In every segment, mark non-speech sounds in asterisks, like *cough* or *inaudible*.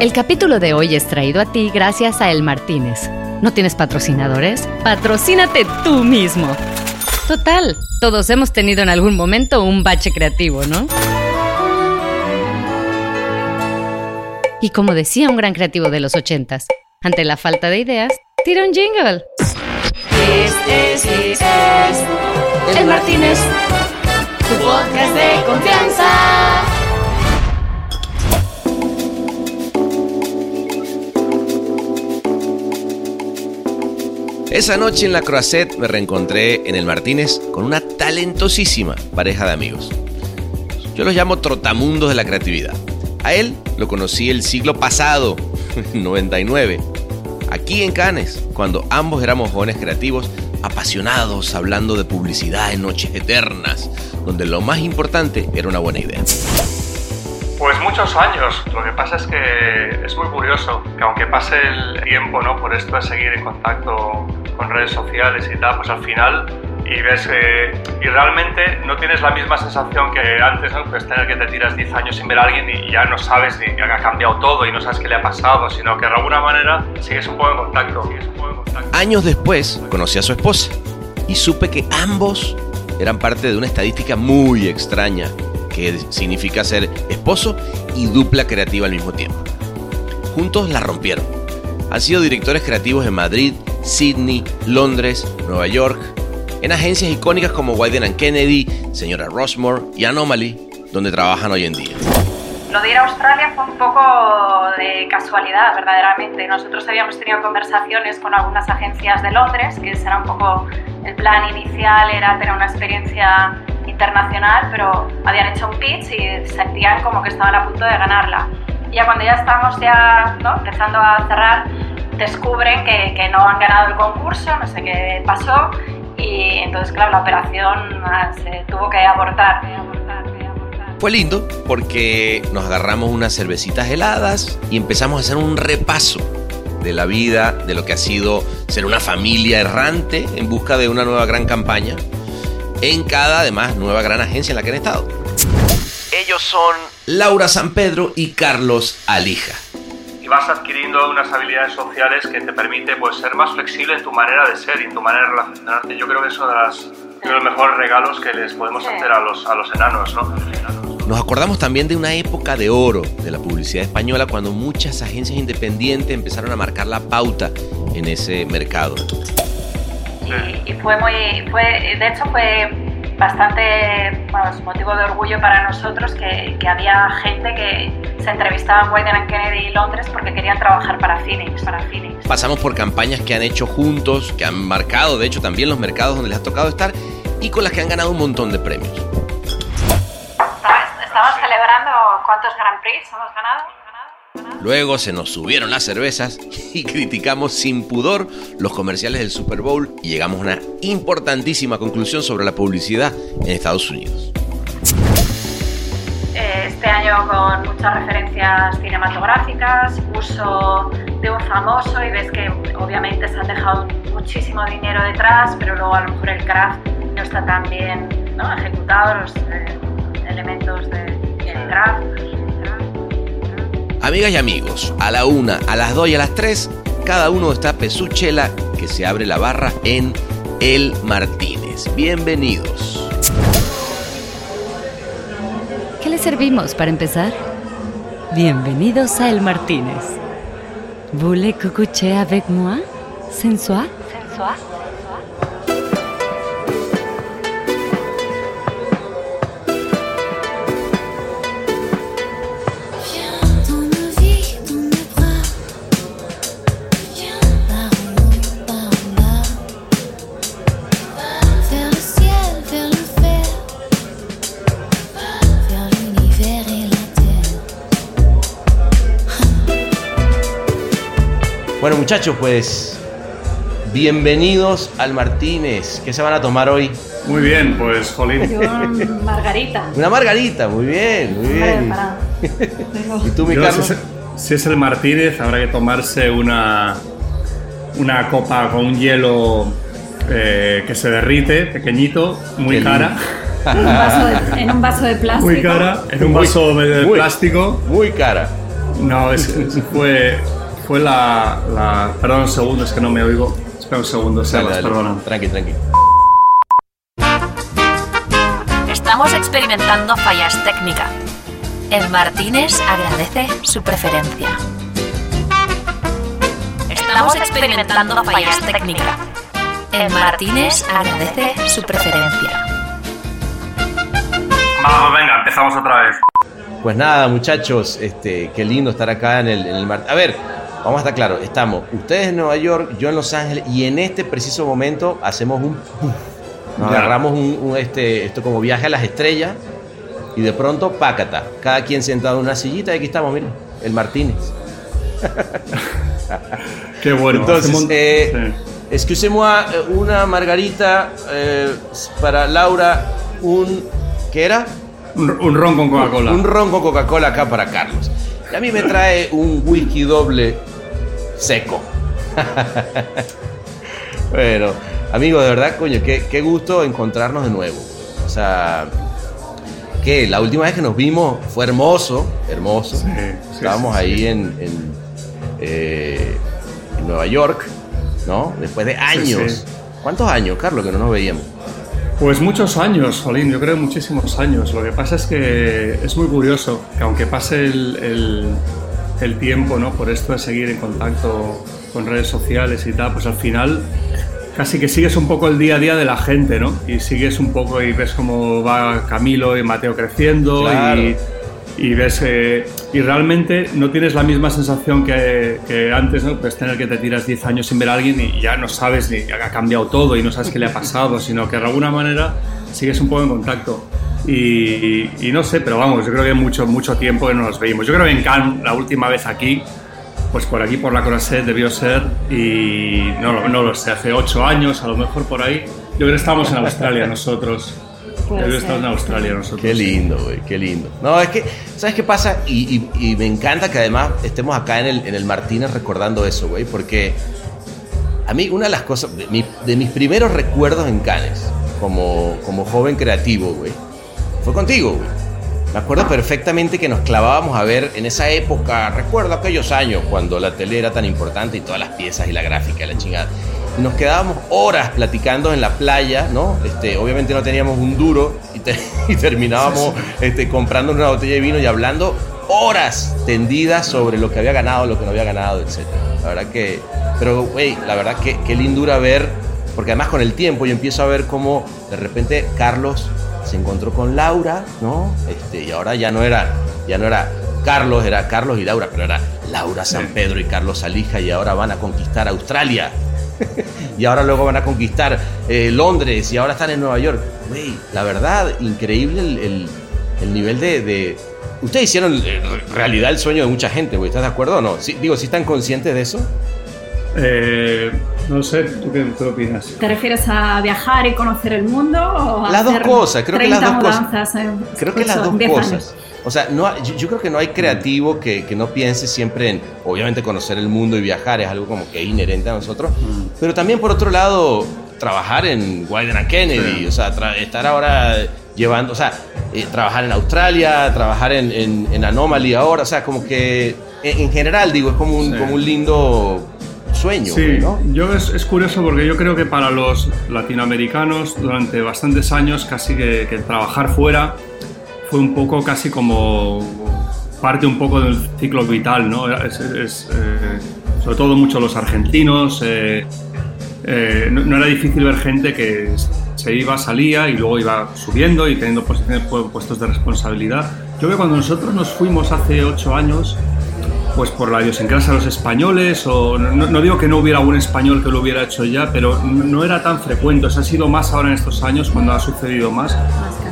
El capítulo de hoy es traído a ti gracias a El Martínez. ¿No tienes patrocinadores? Patrocínate tú mismo. Total, todos hemos tenido en algún momento un bache creativo, ¿no? Y como decía un gran creativo de los ochentas, ante la falta de ideas, tira un jingle. El Martínez, tu podcast de confianza. Esa noche en la Croisette me reencontré en el Martínez con una talentosísima pareja de amigos. Yo los llamo trotamundos de la creatividad. A él lo conocí el siglo pasado, *laughs* 99, aquí en Cannes, cuando ambos éramos jóvenes creativos, apasionados, hablando de publicidad en noches eternas, donde lo más importante era una buena idea. Pues muchos años. Lo que pasa es que es muy curioso que aunque pase el tiempo, ¿no? Por esto de seguir en contacto con redes sociales y tal, pues al final y ves y realmente no tienes la misma sensación que antes, ¿no? Pues tener que te tiras 10 años sin ver a alguien y ya no sabes ni ha cambiado todo y no sabes qué le ha pasado, sino que de alguna manera. Sigues un poco en contacto. Años después conocí a su esposa y supe que ambos eran parte de una estadística muy extraña que significa ser esposo y dupla creativa al mismo tiempo. Juntos la rompieron. Han sido directores creativos en Madrid, Sydney, Londres, Nueva York, en agencias icónicas como Wyden Kennedy, Señora Rossmore y Anomaly, donde trabajan hoy en día. Lo de ir a Australia fue un poco de casualidad, verdaderamente. Nosotros habíamos tenido conversaciones con algunas agencias de Londres, que ese era un poco el plan inicial, era tener una experiencia internacional, pero habían hecho un pitch y sentían como que estaban a punto de ganarla. Ya cuando ya estábamos ya ¿no? empezando a cerrar, descubren que, que, no han ganado el concurso, no sé qué pasó, y entonces, claro, la operación ah, se tuvo que abortar. Fue lindo porque nos agarramos unas cervecitas heladas y empezamos a hacer un repaso de la vida, de lo que ha sido ser una familia errante en busca de una nueva gran campaña en cada, además, nueva gran agencia en la que han estado. Ellos son Laura San Pedro y Carlos Alija. Y vas adquiriendo unas habilidades sociales que te permite pues, ser más flexible en tu manera de ser y en tu manera de relacionarte. Yo creo que eso es de los mejores regalos que les podemos hacer a los, a los enanos, ¿no? Nos acordamos también de una época de oro de la publicidad española cuando muchas agencias independientes empezaron a marcar la pauta en ese mercado. Y, y, fue muy, fue, de hecho fue bastante bueno, es motivo de orgullo para nosotros que, que, había gente que se entrevistaba en Wyden Kennedy y Londres porque querían trabajar para Phoenix, para Phoenix. Pasamos por campañas que han hecho juntos, que han marcado de hecho también los mercados donde les ha tocado estar y con las que han ganado un montón de premios. Estamos celebrando cuántos Grand Prix hemos ganado. Luego se nos subieron las cervezas y criticamos sin pudor los comerciales del Super Bowl y llegamos a una importantísima conclusión sobre la publicidad en Estados Unidos. Este año con muchas referencias cinematográficas, uso de un famoso y ves que obviamente se han dejado muchísimo dinero detrás, pero luego a lo mejor el craft no está tan bien ¿no? ejecutado, los eh, elementos del de craft. Amigas y amigos, a la una, a las dos y a las tres, cada uno destape su chela que se abre la barra en El Martínez. Bienvenidos. ¿Qué le servimos para empezar? Bienvenidos a El Martínez. ¿Voulez coucher avec moi? ¿Sensual? ¿Sensual? Muchachos, pues bienvenidos al Martínez. ¿Qué se van a tomar hoy? Muy bien, pues Jolín. Una margarita. Una margarita, muy bien, muy bien. Para... *laughs* ¿Y tú, mi Yo, Carlos? si, es, si es el Martínez, habrá que tomarse una, una copa con un hielo eh, que se derrite, pequeñito, muy Qué cara. *laughs* Un vaso de- en un vaso de plástico. Muy cara, en un Muy- vaso de muy- plástico. Muy cara. No, es, es- fue, fue la, la- Perdón un segundo, es que no me oigo. Espera un segundo, Sebas, perdona. Tranqui, tranqui. Estamos experimentando fallas técnicas. El Martínez agradece su preferencia. Estamos experimentando fallas técnicas. El Martínez agradece su preferencia. Vamos, venga, empezamos otra vez. Pues nada, muchachos, este, qué lindo estar acá en el, en el mar. A ver, vamos a estar claros, estamos ustedes en Nueva York, yo en Los Ángeles, y en este preciso momento hacemos un. Nos Ya. agarramos un, un, este, esto como viaje a las estrellas, y de pronto, pácata, cada quien sentado en una sillita, y aquí estamos, miren, el Martínez. *laughs* Qué bueno. Entonces, eh, sí. Excusez-moi, eh, una margarita eh, para Laura, un. ¿Qué era? un, un ron con Coca-Cola. Un ron con Coca-Cola acá para Carlos. Y a mí me trae un whisky doble seco. bueno, amigo, de verdad, coño, qué, qué gusto encontrarnos de nuevo. O sea, que la última vez que nos vimos fue hermoso, hermoso. Sí, sí, Estábamos sí, ahí. En, en, eh, en Nueva York, ¿no? Después de años. ¿Cuántos años, Carlos, que no nos veíamos? Pues muchos años, Jolín, yo creo muchísimos años. Lo que pasa es que es muy curioso que aunque pase el, el- el tiempo, ¿no? Por esto de seguir en contacto con redes sociales y tal, pues al final casi que sigues un poco el día a día de la gente, ¿no? Y sigues un poco y ves cómo va Camilo y Mateo creciendo Claro. y, y ves eh, y realmente no tienes la misma sensación que, que antes, ¿no? Pues tener que te tiras 10 años sin ver a alguien y ya no sabes ni ha cambiado todo y no sabes qué le ha pasado, sino que de alguna manera sigues un poco en contacto. Y, y no sé, pero vamos, yo creo que mucho, mucho tiempo que no nos veíamos. Yo creo que en Cannes, la última vez aquí, pues por aquí, por la Croisette, debió ser, y no, lo- no lo sé, hace ocho años, a lo mejor por ahí. Yo creo que estábamos en Australia nosotros. Yo creo que ser. estamos en Australia nosotros. Qué lindo, güey, qué lindo. No, es que, ¿sabes qué pasa? Y, y- y me encanta que además estemos acá en el, en el Martínez recordando eso, güey, porque a mí una de las cosas, de, mi- de mis primeros recuerdos en Cannes, como, como joven creativo, güey, fue contigo, güey. Me acuerdo perfectamente que nos clavábamos a ver en esa época, recuerdo aquellos años cuando la tele era tan importante y todas las piezas y la gráfica y la chingada. Y nos quedábamos horas platicando en la playa, ¿no? Este, obviamente no teníamos un duro y, te- *laughs* y terminábamos este, comprando una botella de vino y hablando horas tendidas sobre lo que había ganado, lo que no había ganado, etc. La verdad que, pero, güey, la verdad que qué lindura ver, porque además con el tiempo yo empiezo a ver cómo de repente Carlos se encontró con Laura, ¿no? Este, y ahora ya no era, ya no era Carlos, era Carlos y Laura, pero era Laura San Pedro y Carlos Alija y ahora van a conquistar Australia. *laughs* y ahora luego van a conquistar eh, Londres y ahora están en Nueva York. Güey, la verdad, increíble el, el- el nivel de, de- Ustedes hicieron eh, realidad el sueño de mucha gente, güey. ¿Estás de acuerdo o no? Digo, ¿sí están conscientes de eso? Eh, no sé, ¿tú qué, tú qué opinas? ¿Te refieres a viajar y conocer el mundo o a Las dos cosas, creo que las 30 dos cosas. en Creo que las dos 10 cosas. años? O sea, no, yo, yo creo que no hay creativo que, que no piense siempre en, obviamente, conocer el mundo y viajar, es algo como que es inherente a nosotros. Pero también, por otro lado, trabajar en Wyden and Kennedy, Sí. o sea, estar ahora llevando, o sea, eh, trabajar en Australia, trabajar en, en, en Anomaly ahora, o sea, como que en, en general, digo, es como un, Sí. como un lindo sueño, Sí, ¿no? yo es, es curioso porque yo creo que para los latinoamericanos durante bastantes años casi que, que trabajar fuera fue un poco casi como parte un poco del ciclo vital, ¿no? Es, es, eh, sobre todo mucho los argentinos. eh, eh, no, no era difícil ver gente que se iba, salía y luego iba subiendo y teniendo posiciones, pu- puestos de responsabilidad. Yo creo que cuando nosotros nos fuimos hace ocho años, pues por la idiosincrasia de los españoles, o no, no digo que no hubiera algún español que lo hubiera hecho ya, pero no era tan frecuente, o sea, ha sido más ahora en estos años cuando ha sucedido más.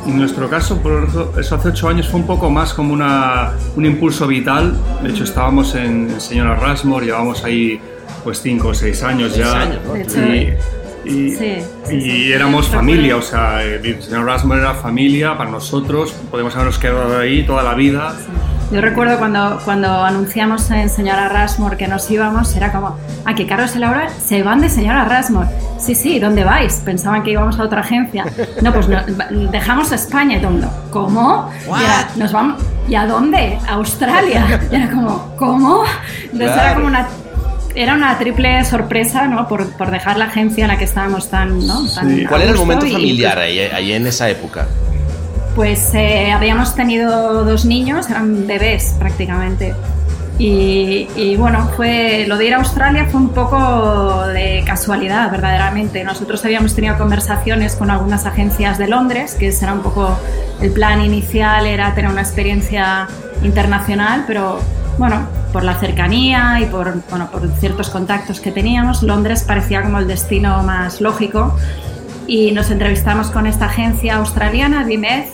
En nuestro caso, por eso, hace ocho años fue un poco más como una, un impulso vital. De hecho, estábamos en, en Señora Rasmore, llevamos ahí pues cinco o seis años Seis ya. años, ¿no? Y, y- Sí, sí, y sí. éramos familia, o sea, el señor Rasmore era familia para nosotros, podemos habernos quedado ahí toda la vida. Yo recuerdo cuando, cuando anunciamos en Señora Rasmore que nos íbamos, era como, ah, que Carlos y Laura se van de Señora Rasmore. Sí, sí, ¿dónde vais? Pensaban que íbamos a otra agencia. No, pues no, dejamos España y mundo. ¿Cómo? Y era, nos vamos, ¿y a dónde? ¿A Australia? Y era como, ¿cómo? Entonces era como una era una triple sorpresa, ¿no? Por, por, dejar la agencia en la que estábamos tan, ¿no? ¿Cuál era el momento familiar ahí, ahí, en esa época? Pues eh, habíamos tenido dos niños, eran bebés prácticamente. Y, bueno, fue, lo de ir a Australia fue un poco de casualidad, verdaderamente. Nosotros habíamos tenido conversaciones con algunas agencias de Londres, que era un poco el plan inicial, era tener una experiencia internacional, pero bueno, por la cercanía y por, bueno, por ciertos contactos que teníamos, Londres parecía como el destino más lógico. Y nos entrevistamos con esta agencia australiana, Bimed,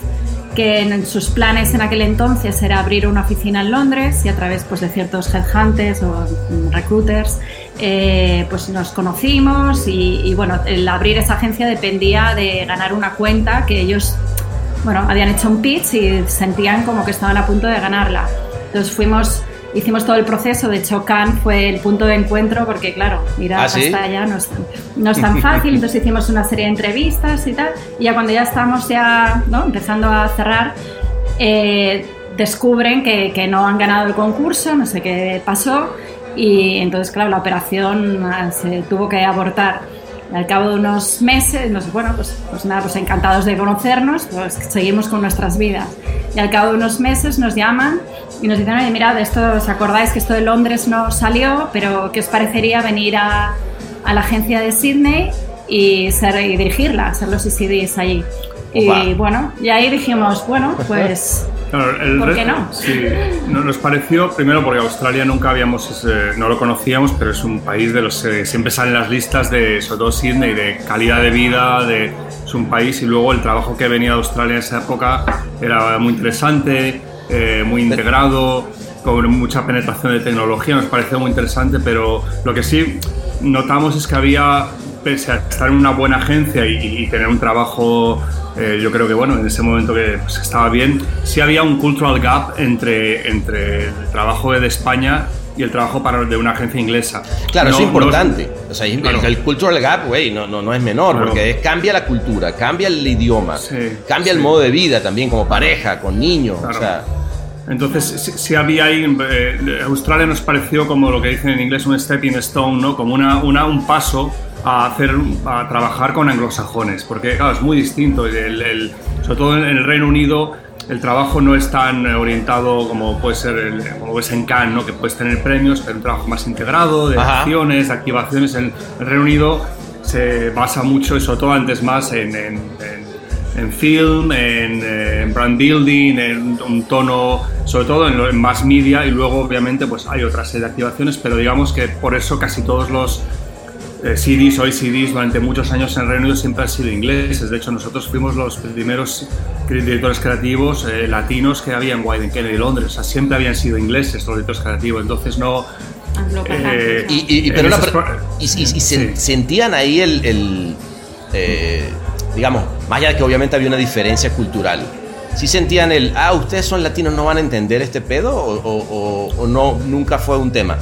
que en sus planes en aquel entonces era abrir una oficina en Londres y a través pues, de ciertos headhunters o recruiters eh, pues nos conocimos y, bueno, el abrir esa agencia dependía de ganar una cuenta que ellos bueno, habían hecho un pitch y sentían como que estaban a punto de ganarla. Entonces fuimos hicimos todo el proceso, de hecho Cannes fue el punto de encuentro porque claro, ¿Ah, hasta allá no es, no es tan *laughs* fácil, entonces hicimos una serie de entrevistas y tal, y ya cuando ya estamos ya ¿no? empezando a cerrar, eh, descubren que, que, no han ganado el concurso, no sé qué pasó, y entonces claro, la operación ah, se tuvo que abortar. Al cabo de unos meses, no sé, bueno, pues, pues nada, pues encantados de conocernos, pues seguimos con nuestras vidas. Y al cabo de unos meses nos llaman y nos dicen, oye, mirad, esto, ¿os acordáis que esto de Londres no salió? Pero ¿qué os parecería venir a, a la agencia de Sydney y, ser, y dirigirla, ser los ECDs allí? Y bueno, y ahí dijimos, bueno, *laughs* pues... ¿Por qué no? Sí, nos pareció, primero porque Australia nunca habíamos, no lo conocíamos, pero es un país de los que siempre salen las listas de, sobre todo Sydney, de calidad de vida, de, es un país y luego el trabajo que venía de Australia en esa época era muy interesante, eh, muy integrado, con mucha penetración de tecnología, nos pareció muy interesante, pero lo que sí notamos es que había, pese a estar en una buena agencia y, tener un trabajo, eh, yo creo que bueno, en ese momento que pues, estaba bien, sí había un cultural gap entre, entre el trabajo de España y el trabajo para, de una agencia inglesa. Claro, es importante. o sea, el cultural gap, güey, no, no, no, es menor, porque cambia la cultura, cambia el idioma, cambia el modo de vida también, como pareja, con niños. O sea, entonces, si, había ahí, eh, Australia nos pareció como lo que dicen en inglés un stepping stone, ¿no? Como una, una, un paso a hacer, a trabajar con anglosajones, porque claro, es muy distinto. El, sobre todo en el Reino Unido, el trabajo no es tan orientado como puede ser el, como es en Cannes, ¿no? que puedes tener premios, pero un trabajo más integrado, de acciones, de activaciones. En el Reino Unido se basa mucho, sobre todo antes más, en en film, eh, en, brand building, en un tono, sobre todo en, en mass media y luego obviamente pues hay otra serie de activaciones, pero digamos que por eso casi todos los eh, CDs o CDs durante muchos años en Reino Unido siempre han sido ingleses. De hecho, nosotros fuimos los primeros directores creativos eh, latinos que había en Wyden Kennedy, Londres. O sea, siempre habían sido ingleses los directores creativos. Entonces no... y, pero y, sentían ahí el digamos, más allá de que obviamente había una diferencia cultural, ¿sí sentían el, ah, ustedes son latinos, no van a entender este pedo o, no, nunca fue un tema?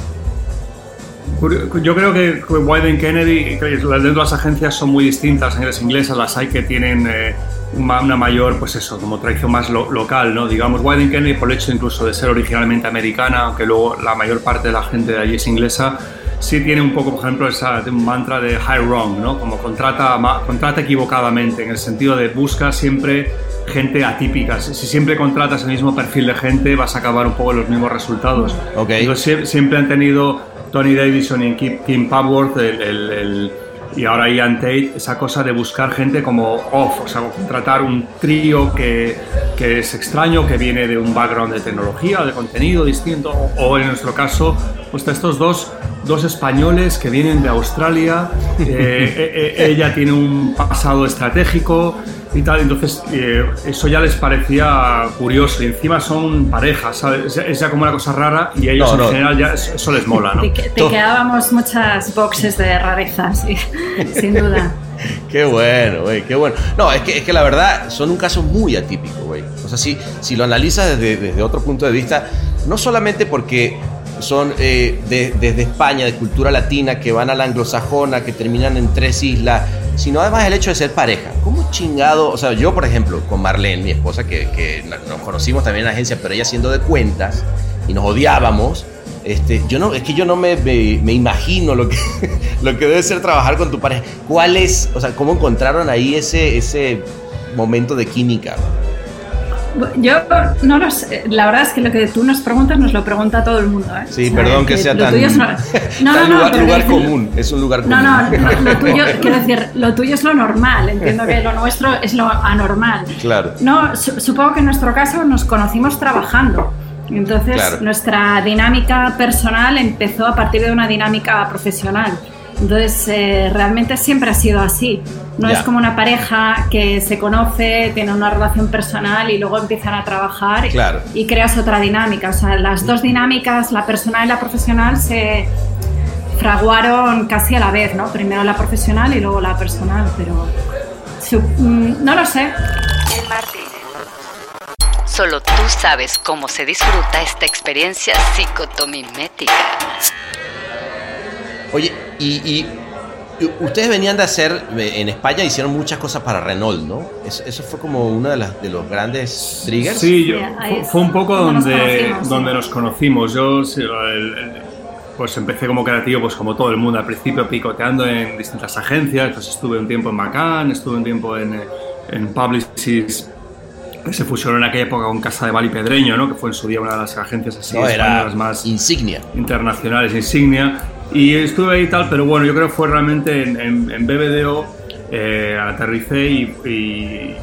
Yo creo que Wyden Kennedy, las de las agencias son muy distintas, en las inglesas las hay que tienen eh, una, mayor, pues eso, como tradición más local, ¿no? Digamos, Wyden Kennedy, por el hecho incluso de ser originalmente americana, aunque luego la mayor parte de la gente de allí es inglesa, sí tiene un poco, por ejemplo, esa, un mantra de high wrong, ¿no? Como contrata, contrata equivocadamente, en el sentido de busca siempre gente atípica. Si siempre contratas el mismo perfil de gente, vas a acabar un poco los mismos resultados. Okay. Entonces, siempre han tenido Tony Davidson y Kim, Papworth el y ahora Ian Tate, esa cosa de buscar gente como off, o sea, contratar un trío que, que es extraño, que viene de un background de tecnología, de contenido distinto, o en nuestro caso, pues estos dos, dos españoles que vienen de Australia, *laughs* eh, eh, eh, ella tiene un pasado estratégico, y tal, entonces eh, eso ya les parecía curioso y encima son parejas, ¿sabes? Es, ya como una cosa rara y a ellos en general ya eso les mola, ¿no? Te, quedábamos muchas boxes de rarezas, *laughs* sin duda. qué bueno, güey, qué bueno. No, es que, es que la verdad son un caso muy atípico, güey. O sea, si, si lo analizas desde, desde otro punto de vista, no solamente porque son eh, desde España, de cultura latina, que van a la anglosajona, que terminan en tres islas, sino además el hecho de ser pareja. ¿Cómo chingado? O sea, yo, por ejemplo, con Marlene, mi esposa, que, nos conocimos también en la agencia, pero ella siendo de cuentas y nos odiábamos. Este, yo no, es que yo no me, me, me imagino lo que, *laughs* lo que debe ser trabajar con tu pareja. ¿Cuál es, o sea, cómo encontraron ahí ese, ese momento de química? Yo no lo sé. La verdad es que lo que tú nos preguntas nos lo pregunta todo el mundo. ¿eh? Sí, perdón que, sea tan, es no, *laughs* no, tan no, lugar, lugar común. Es un lugar común. No, no, lo, tuyo, *laughs* quiero decir, lo tuyo es lo normal. Entiendo que lo nuestro es lo anormal. Claro. No, su, supongo que en nuestro caso nos conocimos trabajando. Entonces, Claro. nuestra dinámica personal empezó a partir de una dinámica profesional. Entonces, eh, realmente siempre ha sido así. No Ya. es como una pareja que se conoce, tiene una relación personal y luego empiezan a trabajar y- Claro. y creas otra dinámica. O sea, las dos dinámicas, la personal y la profesional, se fraguaron casi a la vez, ¿no? Primero la profesional y luego la personal, pero su- mm, no lo sé. El Martínez. Solo tú sabes cómo se disfruta esta experiencia psicotomimética. Oye, y- y ustedes venían de hacer, en España hicieron muchas cosas para Renault, ¿no? Eso, eso fue como uno de, las, de los grandes triggers. Sí, yo- fue, fue un poco donde nos donde, conocimos, donde sí. nos conocimos. Yo sí, el- el- pues empecé como creativo, pues como todo el mundo, al principio picoteando en distintas agencias, pues estuve un tiempo en Macan, estuve un tiempo en, en Publicis, que se fusionó en aquella época con Casa de Bali Pedreño, ¿no? que fue en su día una de las agencias así No, era más insignia. internacionales, insignia. Y estuve ahí y tal, pero bueno, yo creo que fue realmente en, en- en BBDO, eh, aterricé y, y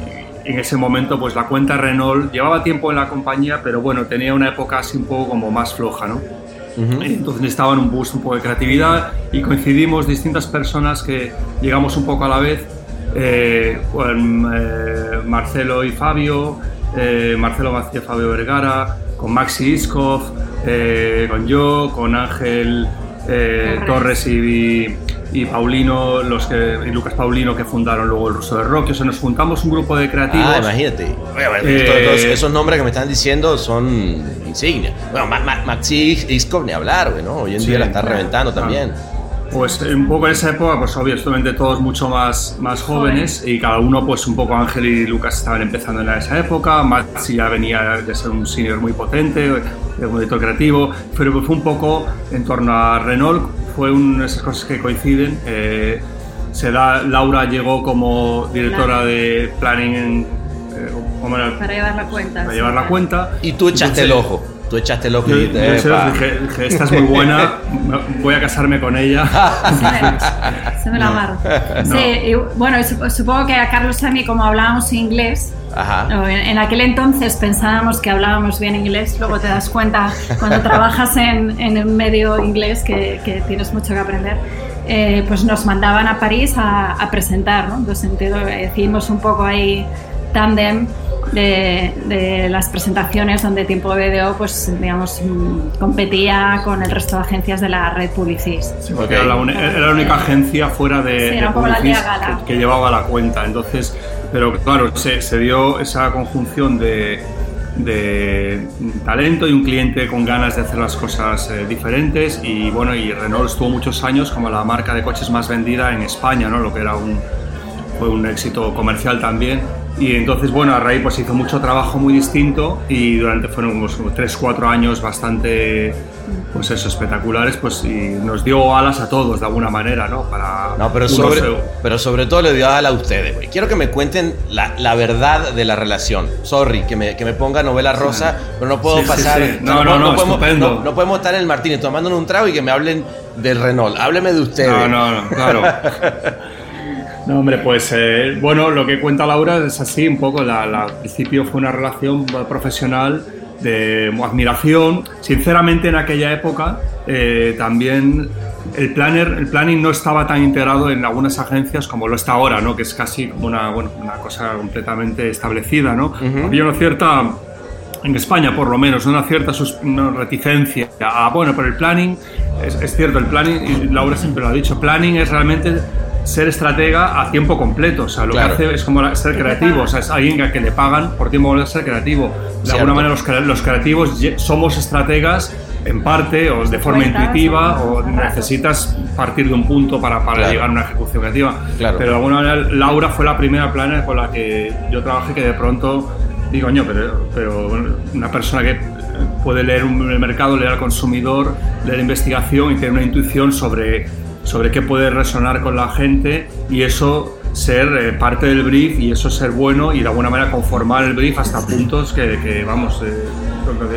en ese momento pues la cuenta Renault llevaba tiempo en la compañía, pero bueno, tenía una época así un poco como más floja, ¿no? Entonces necesitaban un boost, un poco de creatividad y coincidimos distintas personas que llegamos un poco a la vez, eh, con eh, Marcelo y Fabio, eh, Marcelo García Fabio Vergara, con Maxi Iskov, eh, con yo, con Ángel eh, Torres. Y, y Paulino, los que, y Lucas Paulino que fundaron luego el Ruso de Rock. O sea, nos juntamos un grupo de creativos. Ah, imagínate. Bueno, Eh, todos- todos esos nombres que me están diciendo son insignias. Bueno, Ma- Ma- Maxi Iskov ni hablar, güey, ¿no? Hoy en Sí, día la está claro, reventando claro. también. Pues un poco en esa época, pues obviamente todos mucho más, más jóvenes y cada uno, pues un poco Ángel y Lucas estaban empezando en esa época, Maxi ya venía de ser un senior muy potente, de un director creativo, pero fue un poco en torno a Renault, fue una de esas cosas que coinciden. eh, se da, Laura llegó como directora de planning en, eh, ¿cómo era? Para llevar la cuenta. para sí, llevar la claro. cuenta. Y tú echaste el Entonces, ojo. Tú echaste el ojo Yo, yo los dije, dije, esta es muy buena, voy a casarme con ella. *laughs* Se me la amarro. *laughs* Sí, y, bueno, supongo que a Carlos y a mí, como hablábamos inglés, Ajá. en, en aquel entonces pensábamos que hablábamos bien inglés, luego te das cuenta cuando trabajas en, en un medio inglés que, que tienes mucho que aprender. eh, pues nos mandaban a París a, a presentar, ¿no? Entonces sentido, eh, hicimos un poco ahí tándem de, de las presentaciones donde Tiempo BDO, pues digamos, mm, competía con el resto de agencias de la red Publicis. Sí, porque era, la, uni- era la única agencia fuera de, Sí, de era un poco la Publicis que, que llevaba la cuenta. Entonces, pero claro, se, se dio esa conjunción de, de talento y un cliente con ganas de hacer las cosas eh, diferentes. Y bueno, y Renault estuvo muchos años como la marca de coches más vendida en España, ¿no? Lo que era un, fue un éxito comercial también. Y entonces, bueno, a raíz pues hizo mucho trabajo muy distinto y durante fueron unos 3-4 años bastante, pues eso, espectaculares, pues y nos dio alas a todos de alguna manera, ¿no? Para No, pero sobre, pero sobre todo le dio a ustedes, güey. Quiero que me cuenten la, la verdad de la relación. Sorry, que me, que me ponga novela rosa, pero no puedo Sí, sí, pasar. sí. No, no, no, podemos, estupendo. no, no podemos estar en el Martínez tomándonos un trago y que me hablen del Renault. Hábleme de ustedes. No, no, no, claro. *laughs* No, hombre, pues eh, bueno, lo que cuenta Laura es así, un poco, la, la- al principio fue una relación profesional de admiración. Sinceramente, en aquella época eh, también el, planner, el planning no estaba tan integrado en algunas agencias como lo está ahora, ¿no? que es casi como una, bueno, una cosa completamente establecida. ¿no? Había una cierta en España por lo menos, una cierta una reticencia a, bueno, pero el planning, es, es cierto, el planning, y Laura siempre lo ha dicho, planning es realmente ser estratega a tiempo completo, o sea, lo Claro. que hace es como ser creativo, o sea, es alguien a que le pagan por tiempo de ser creativo. De Cierto. alguna manera los, cre- los creativos somos estrategas en parte o de forma intuitiva o necesitas partir de un punto para, para llegar a una ejecución creativa. Claro. Pero de alguna manera Laura fue la primera planner con la que yo trabajé que de pronto digo, coño, pero, pero una persona que puede leer el mercado, leer al consumidor, leer investigación y tener una intuición sobre, sobre qué puede resonar con la gente y eso ser eh, parte del brief y eso ser bueno y de alguna manera conformar el brief hasta puntos que, que vamos, eh,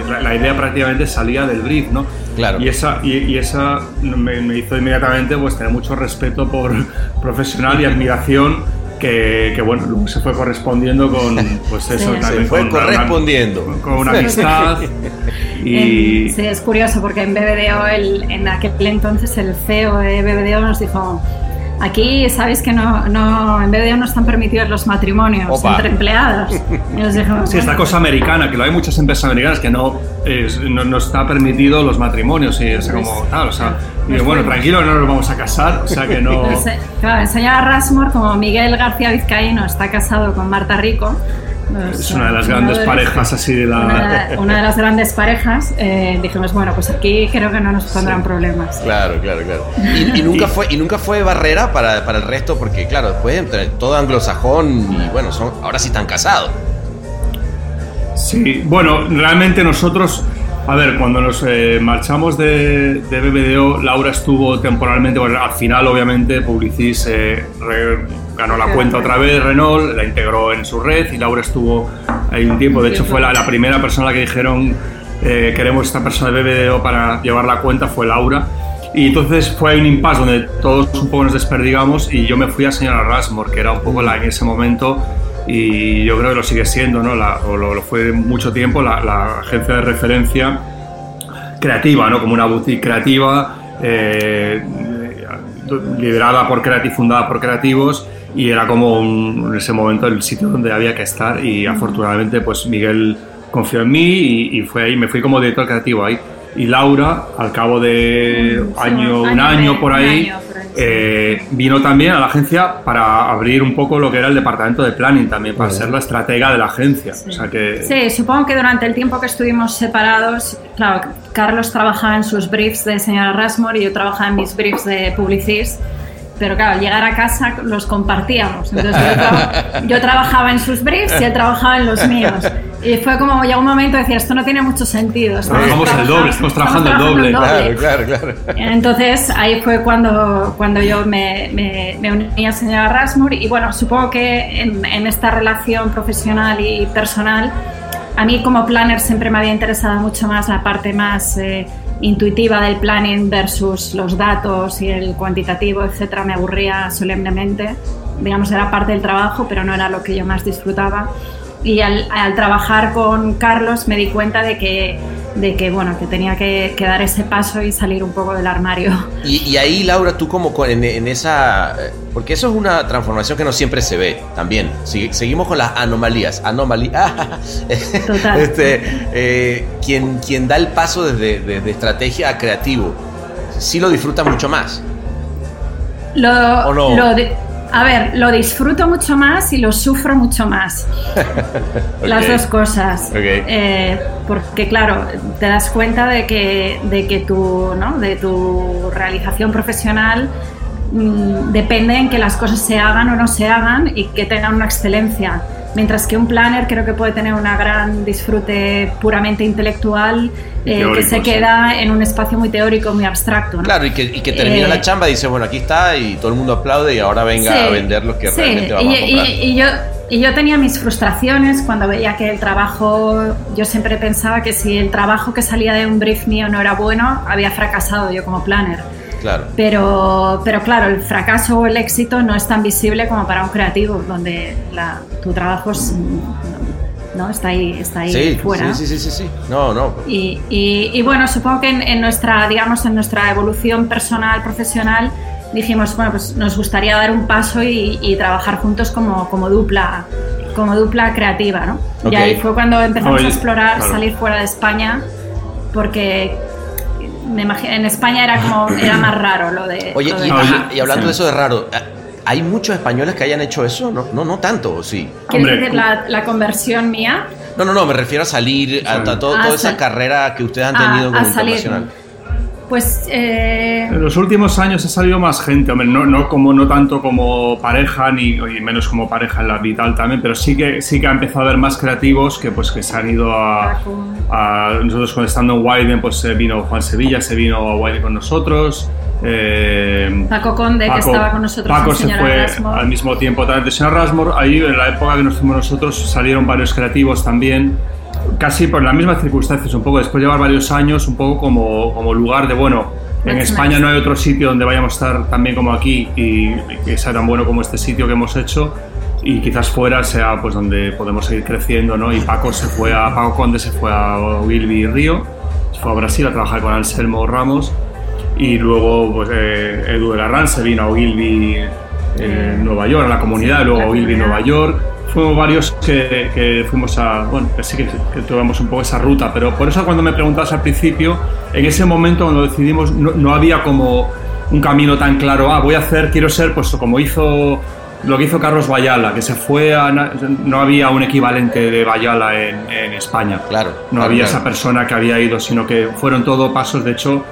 la, la, idea prácticamente salía del brief, ¿no? Claro. Y esa, y, y esa me, me, hizo inmediatamente pues tener mucho respeto por *laughs* profesional y admiración que, que, bueno, luego se fue correspondiendo con, *laughs* pues eso, sí. se fue con correspondiendo. Una, con una amistad. *laughs* y... En, sí, es curioso porque en BBDO, el, en aquel entonces, el CEO de BBDO nos dijo, Aquí sabéis que no, no, en BBDO no están permitidos los matrimonios Opa. entre empleados. Y nos dijo, Sí, esta cosa americana, que lo hay muchas empresas americanas que no, es, no, no, está permitido los matrimonios y es como tal, o sea, y digo, bueno, tranquilo, no nos vamos a casar, o sea que no... *laughs* Pues, eh, claro, el señor Rasmore, como Miguel García Vizcaíno, está casado con Marta Rico, es una de las grandes parejas así de la... Una, una de las grandes parejas. Eh, dijimos, bueno, pues aquí creo que no nos pondrán sí. problemas. Claro, claro, claro. Y, y, nunca *laughs* fue, y nunca fue barrera para, para el resto, porque claro, después todo anglosajón y bueno, son, ahora sí están casados. Sí, bueno, realmente nosotros... A ver, cuando nos eh, marchamos de, de, BBDO, Laura estuvo temporalmente, bueno, al final obviamente Publicis eh, re, ganó la cuenta otra vez, Renault, la integró en su red y Laura estuvo ahí un tiempo. De hecho, fue la, la primera persona a la que dijeron eh, queremos esta persona de BBDO para llevar la cuenta, fue Laura. Y entonces fue un impasse donde todos un poco nos desperdigamos y yo me fui a señora Rasmore, que era un poco la, en ese momento y yo creo que lo sigue siendo, ¿no? La, o lo, lo, fue mucho tiempo, la, la, agencia de referencia creativa, ¿no? Como una boutique creativa eh, liderada por creativos, fundada por creativos y era como un, en ese momento el sitio donde había que estar y afortunadamente pues Miguel confió en mí y, y fue ahí, me fui como director creativo ahí. Y Laura, al cabo de sí, año, un, un año, por ahí, año, eh, vino también a la agencia para abrir un poco lo que era el departamento de planning también, para ser la estratega de la agencia. Sí. O sea que... sí, supongo que durante el tiempo que estuvimos separados, claro, Carlos trabajaba en sus briefs de señora Rasmore y yo trabajaba en mis briefs de Publicis pero claro, al llegar a casa los compartíamos. Entonces yo, yo, trabajaba en sus briefs y él trabajaba en los míos. Y fue como, llegó un momento de decir, esto no tiene mucho sentido. Trabajamos el doble, estamos trabajando, estamos trabajando el, doble. doble. Claro, claro, claro. Entonces ahí fue cuando, cuando yo me, me, me uní a señora Rasmur y bueno, supongo que en, en esta relación profesional y personal, a mí como planner siempre me había interesado mucho más la parte más... Eh, intuitiva del planning versus los datos y el cuantitativo, etcétera, me aburría solemnemente. Digamos, era parte del trabajo, pero no era lo que yo más disfrutaba. Y al, al trabajar con Carlos me di cuenta de que, de que bueno, que tenía que, que, dar ese paso y salir un poco del armario. Y, y ahí, Laura, tú como en, en, esa... Porque eso es una transformación que no siempre se ve también. seguimos con las anomalías. Anomalías. *laughs* Total. este, eh, quien, quien da el paso desde, desde estrategia a creativo, sí lo disfruta mucho más. Lo, ¿O no? Lo de, a ver, lo disfruto mucho más y lo sufro mucho más. *laughs* okay. Las dos cosas. Okay. Eh, porque claro, te das cuenta de que, de que tu, ¿no? de tu realización profesional mmm, depende en que las cosas se hagan o no se hagan y que tengan una excelencia. Mientras que un planner creo que puede tener un gran disfrute puramente intelectual eh, teórico, que se queda sí. en un espacio muy teórico, muy abstracto. ¿no? Claro, y que, y que termina eh, la chamba y dice, bueno, aquí está y todo el mundo aplaude y ahora venga sí, a vender lo que sí, realmente vamos y, a comprar. Y, y, yo, y yo tenía mis frustraciones cuando veía que el trabajo, yo siempre pensaba que si el trabajo que salía de un brief mío no era bueno, había fracasado yo como planner. Claro. Pero, pero claro, el fracaso o el éxito no es tan visible como para un creativo, donde la, tu trabajo es, no, está ahí, está ahí sí, fuera. Sí, sí, sí, sí, No, no. Y, y, y bueno, supongo que en, en, nuestra, digamos, en nuestra evolución personal, profesional, dijimos, bueno, pues nos gustaría dar un paso y, y trabajar juntos como, como dupla como dupla creativa, ¿no? Okay. Y ahí fue cuando empezamos Oye, a explorar claro. salir fuera de España, porque me imagino, en España era como era más raro lo de. Oye, lo de y, y, hablando sí. de eso de raro, ¿hay muchos españoles que hayan hecho eso? No, no, no tanto, ¿o sí? ¿Quieres decir la, la, conversión mía? No, no, no, me refiero a salir, a, a todo- Ah, toda esa sal- carrera que ustedes han a- tenido a como salir. Pues eh, En los últimos años ha salido más gente, hombre, no, no, como, no tanto como pareja, ni y menos como pareja en la vital también, pero sí que, sí que ha empezado a haber más creativos que, pues, que se han ido a, Paco. a- Nosotros cuando estando en Wyden, pues vino Juan Sevilla, se vino a Wyden con nosotros. eh, Paco Conde, que estaba con nosotros Paco se fue Erasmo. al mismo tiempo también de Señor Rasmor. Ahí, en la época que nos fuimos nosotros, salieron varios creativos también, casi por las mismas circunstancias, un poco después de llevar varios años, un poco como, como lugar de, bueno, en España no hay otro sitio donde vayamos a estar también como aquí y, que sea tan bueno como este sitio que hemos hecho. Y quizás fuera sea pues donde podemos seguir creciendo, ¿no? Y Paco se fue a Paco Conde se fue a Wilby Río, se fue a Brasil a trabajar con Anselmo Ramos y luego pues, eh, Edu de Larran se vino a Ogilvy eh, Nueva York, a la comunidad, luego a Ogilvy. Nueva York. Fuimos varios que, que fuimos a, bueno, que sí que, que tomamos un poco esa ruta, pero por eso cuando me preguntabas al principio, en ese momento cuando decidimos, no, no había como un camino tan claro, ah, voy a hacer, quiero ser, pues como hizo lo que hizo Carlos Bayala, que se fue a, no había un equivalente de Bayala en, en España. Claro, No claro, había claro. esa persona que había ido, sino que fueron todo pasos, de hecho,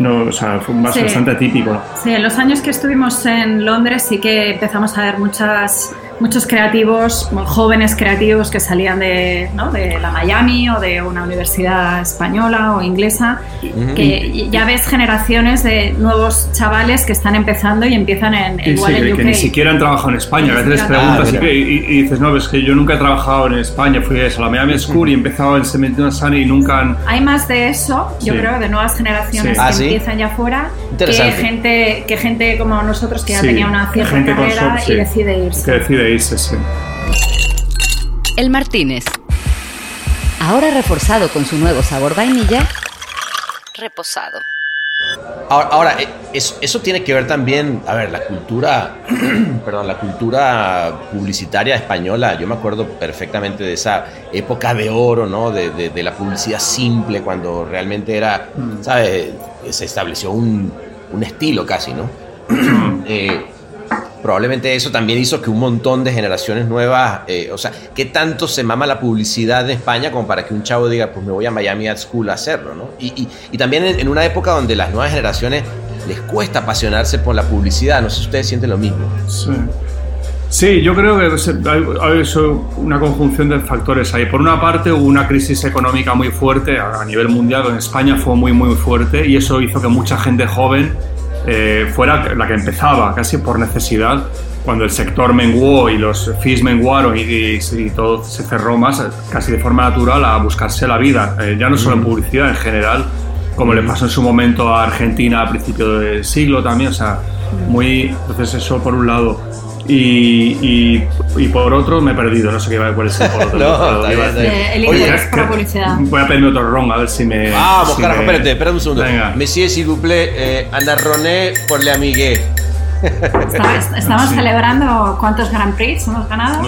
no, o sea, fue más Sí. bastante típico. Sí, en los años que estuvimos en Londres sí que empezamos a ver muchas, muchos creativos, jóvenes creativos que salían de, ¿no? de la Miami o de una universidad española o inglesa, Ujú. que ya ves generaciones de nuevos chavales que están empezando y empiezan en, igual sí, en que, UK. que ni siquiera han trabajado en España. A veces les Ah, preguntas mira. y, y- y dices, no, es que yo nunca he trabajado en España. Fui a eso, a la Miami School y he empezado en Cementerio Sunny y nunca han... Hay más de eso, yo Sí. creo, de nuevas generaciones Sí. Ah, que ¿sí? empiezan ya fuera, que gente, que gente como nosotros que ya Sí, tenía una cierta gente con carrera sí, y decide irse. Que decide irse, El Martínez. Ahora reforzado con su nuevo sabor vainilla, reposado. Ahora, ahora, eh, eso, eso tiene que ver también, a ver, la cultura, *clears throat* perdón, la cultura publicitaria española. Yo me acuerdo perfectamente de esa época de oro, ¿no? De, de- de la publicidad simple, cuando realmente era, ¿sabes? Se estableció un, un estilo casi, ¿no? *clears throat* Eh, probablemente eso también hizo que un montón de generaciones nuevas, eh, o sea, ¿qué tanto se mama la publicidad de España como para que un chavo diga, pues me voy a Miami Ad School a hacerlo, ¿no? Y, y- también en, una época donde las nuevas generaciones les cuesta apasionarse por la publicidad, no sé si ustedes sienten lo mismo. Sí. Sí, yo creo que hay, hay una conjunción de factores ahí. Por una parte, hubo una crisis económica muy fuerte a nivel mundial, en España fue muy, muy fuerte y eso hizo que mucha gente joven eh, fuera la que empezaba, casi por necesidad. Cuando el sector menguó y los fees menguaron y, y- y todo se cerró más, casi de forma natural, a buscarse la vida, eh, ya no solo en publicidad, en general, como le pasó en su momento a Argentina a principio del siglo también, o sea, muy, entonces eso por un lado. Y, y, y por otro me he perdido, no sé qué va cuál es el por otro. *laughs* No, está bien, iba a está Oye, la publicidad. Voy a pedirme otro ron, a ver si me... Vamos, si carajo, me- espérate, espérate un segundo. Venga. Monsieur, s'il vous plaît, eh, Ana Roné por le amigué. Estamos *laughs* Sí. celebrando cuántos Grand Prix hemos ganado.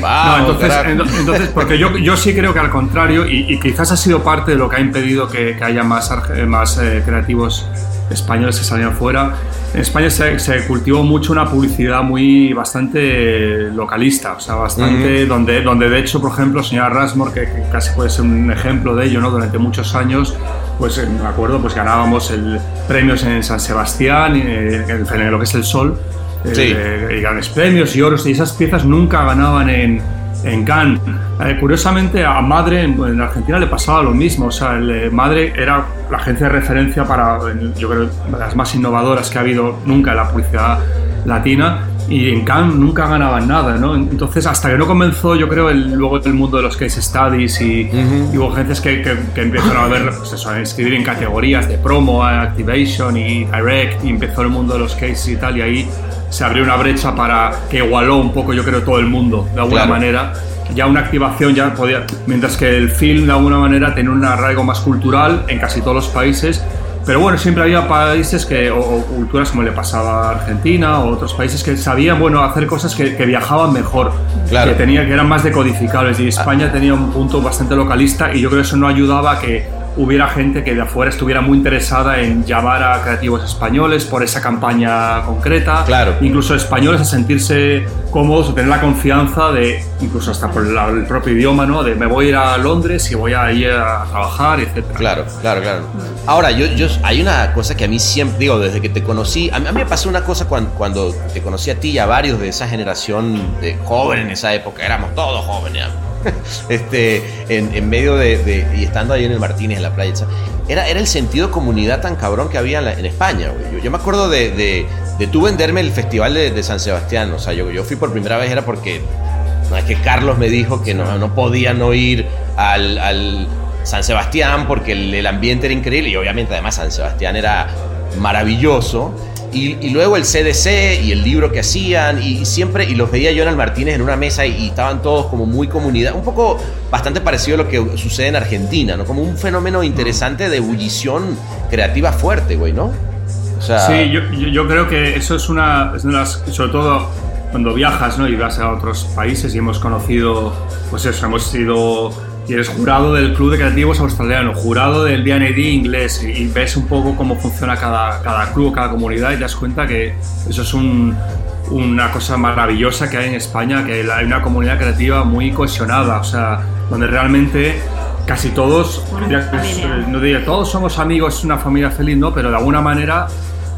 Vamos, no, entonces, entonces, porque yo, yo sí creo que al contrario, y, y quizás ha sido parte de lo que ha impedido que, que haya más, más eh, creativos españoles que salían fuera. En España se, se cultivó mucho una publicidad muy bastante localista, o sea, bastante, donde, donde de hecho, por ejemplo, señora Rasmor, que, que casi puede ser un ejemplo de ello, ¿no? Durante muchos años, pues eh, me acuerdo, pues ganábamos el premios en San Sebastián, eh, en, en lo que es el Sol, eh, Sí. eh, y grandes premios y oros, y esas piezas nunca ganaban en, en Cannes. Eh, curiosamente, a Madre en, en Argentina le pasaba lo mismo. O sea, el, eh, Madre era la agencia de referencia para, yo creo, las más innovadoras que ha habido nunca en la publicidad latina. Y en Cannes nunca ganaban nada, ¿no? Entonces, hasta que no comenzó, yo creo, el, luego el mundo de los case studies y, y hubo agencias que, que, que empezaron a ver, pues eso, a escribir en categorías de promo, activation y direct, y empezó el mundo de los cases y tal, y ahí se abrió una brecha para que igualó un poco, yo creo, todo el mundo, de alguna Claro. manera. Ya una activación ya podía, mientras que el film de alguna manera tenía un arraigo más cultural en casi todos los países, pero bueno, siempre había países que, o, o culturas como le pasaba a Argentina o otros países que sabían, bueno, hacer cosas que, que viajaban mejor, Claro. que, tenía, que eran más decodificables y España tenía un punto bastante localista y yo creo que eso no ayudaba a que hubiera gente que de afuera estuviera muy interesada en llamar a creativos españoles por esa campaña concreta. Claro. Incluso españoles a sentirse cómodos o tener la confianza de, incluso hasta por el, el propio idioma, ¿no? De me voy a ir a Londres y voy a ir a trabajar, etc. Claro, claro, claro. Ahora, yo, yo, hay una cosa que a mí siempre, digo, desde que te conocí, a mí, a mí me pasó una cosa cuando, cuando te conocí a ti y a varios de esa generación de jóvenes en esa época, éramos todos jóvenes, *laughs* este, en, en medio de, y estando ahí en el Martínez, en la playa, era, era el sentido de comunidad tan cabrón que había en, España. Yo, yo me acuerdo de, de, de tú venderme el festival de, de San Sebastián, o sea, yo, yo fui por primera vez, era porque no, es que Carlos me dijo que no, no podía no ir al, al San Sebastián porque el, el ambiente era increíble y obviamente además San Sebastián era maravilloso. Y, luego el CDC y el libro que hacían y, siempre, y los veía el Martínez en una mesa y, estaban todos como muy comunidad, un poco bastante parecido a lo que sucede en Argentina, ¿no? Como un fenómeno interesante de ebullición creativa fuerte, güey, ¿no? Sí, yo, yo- creo que eso es una, es una sobre todo cuando viajas ¿no? y vas a otros países y hemos conocido, pues eso, hemos sido, y eres jurado del Club de Creativos Australiano, jurado del D&AD inglés y, y ves un poco cómo funciona cada, cada club, cada comunidad y te das cuenta que eso es un- una cosa maravillosa que hay en España, que hay una comunidad creativa muy cohesionada, o sea, donde realmente casi todos, diría eh, no diría todos somos amigos, es una familia feliz, ¿no? Pero de alguna manera,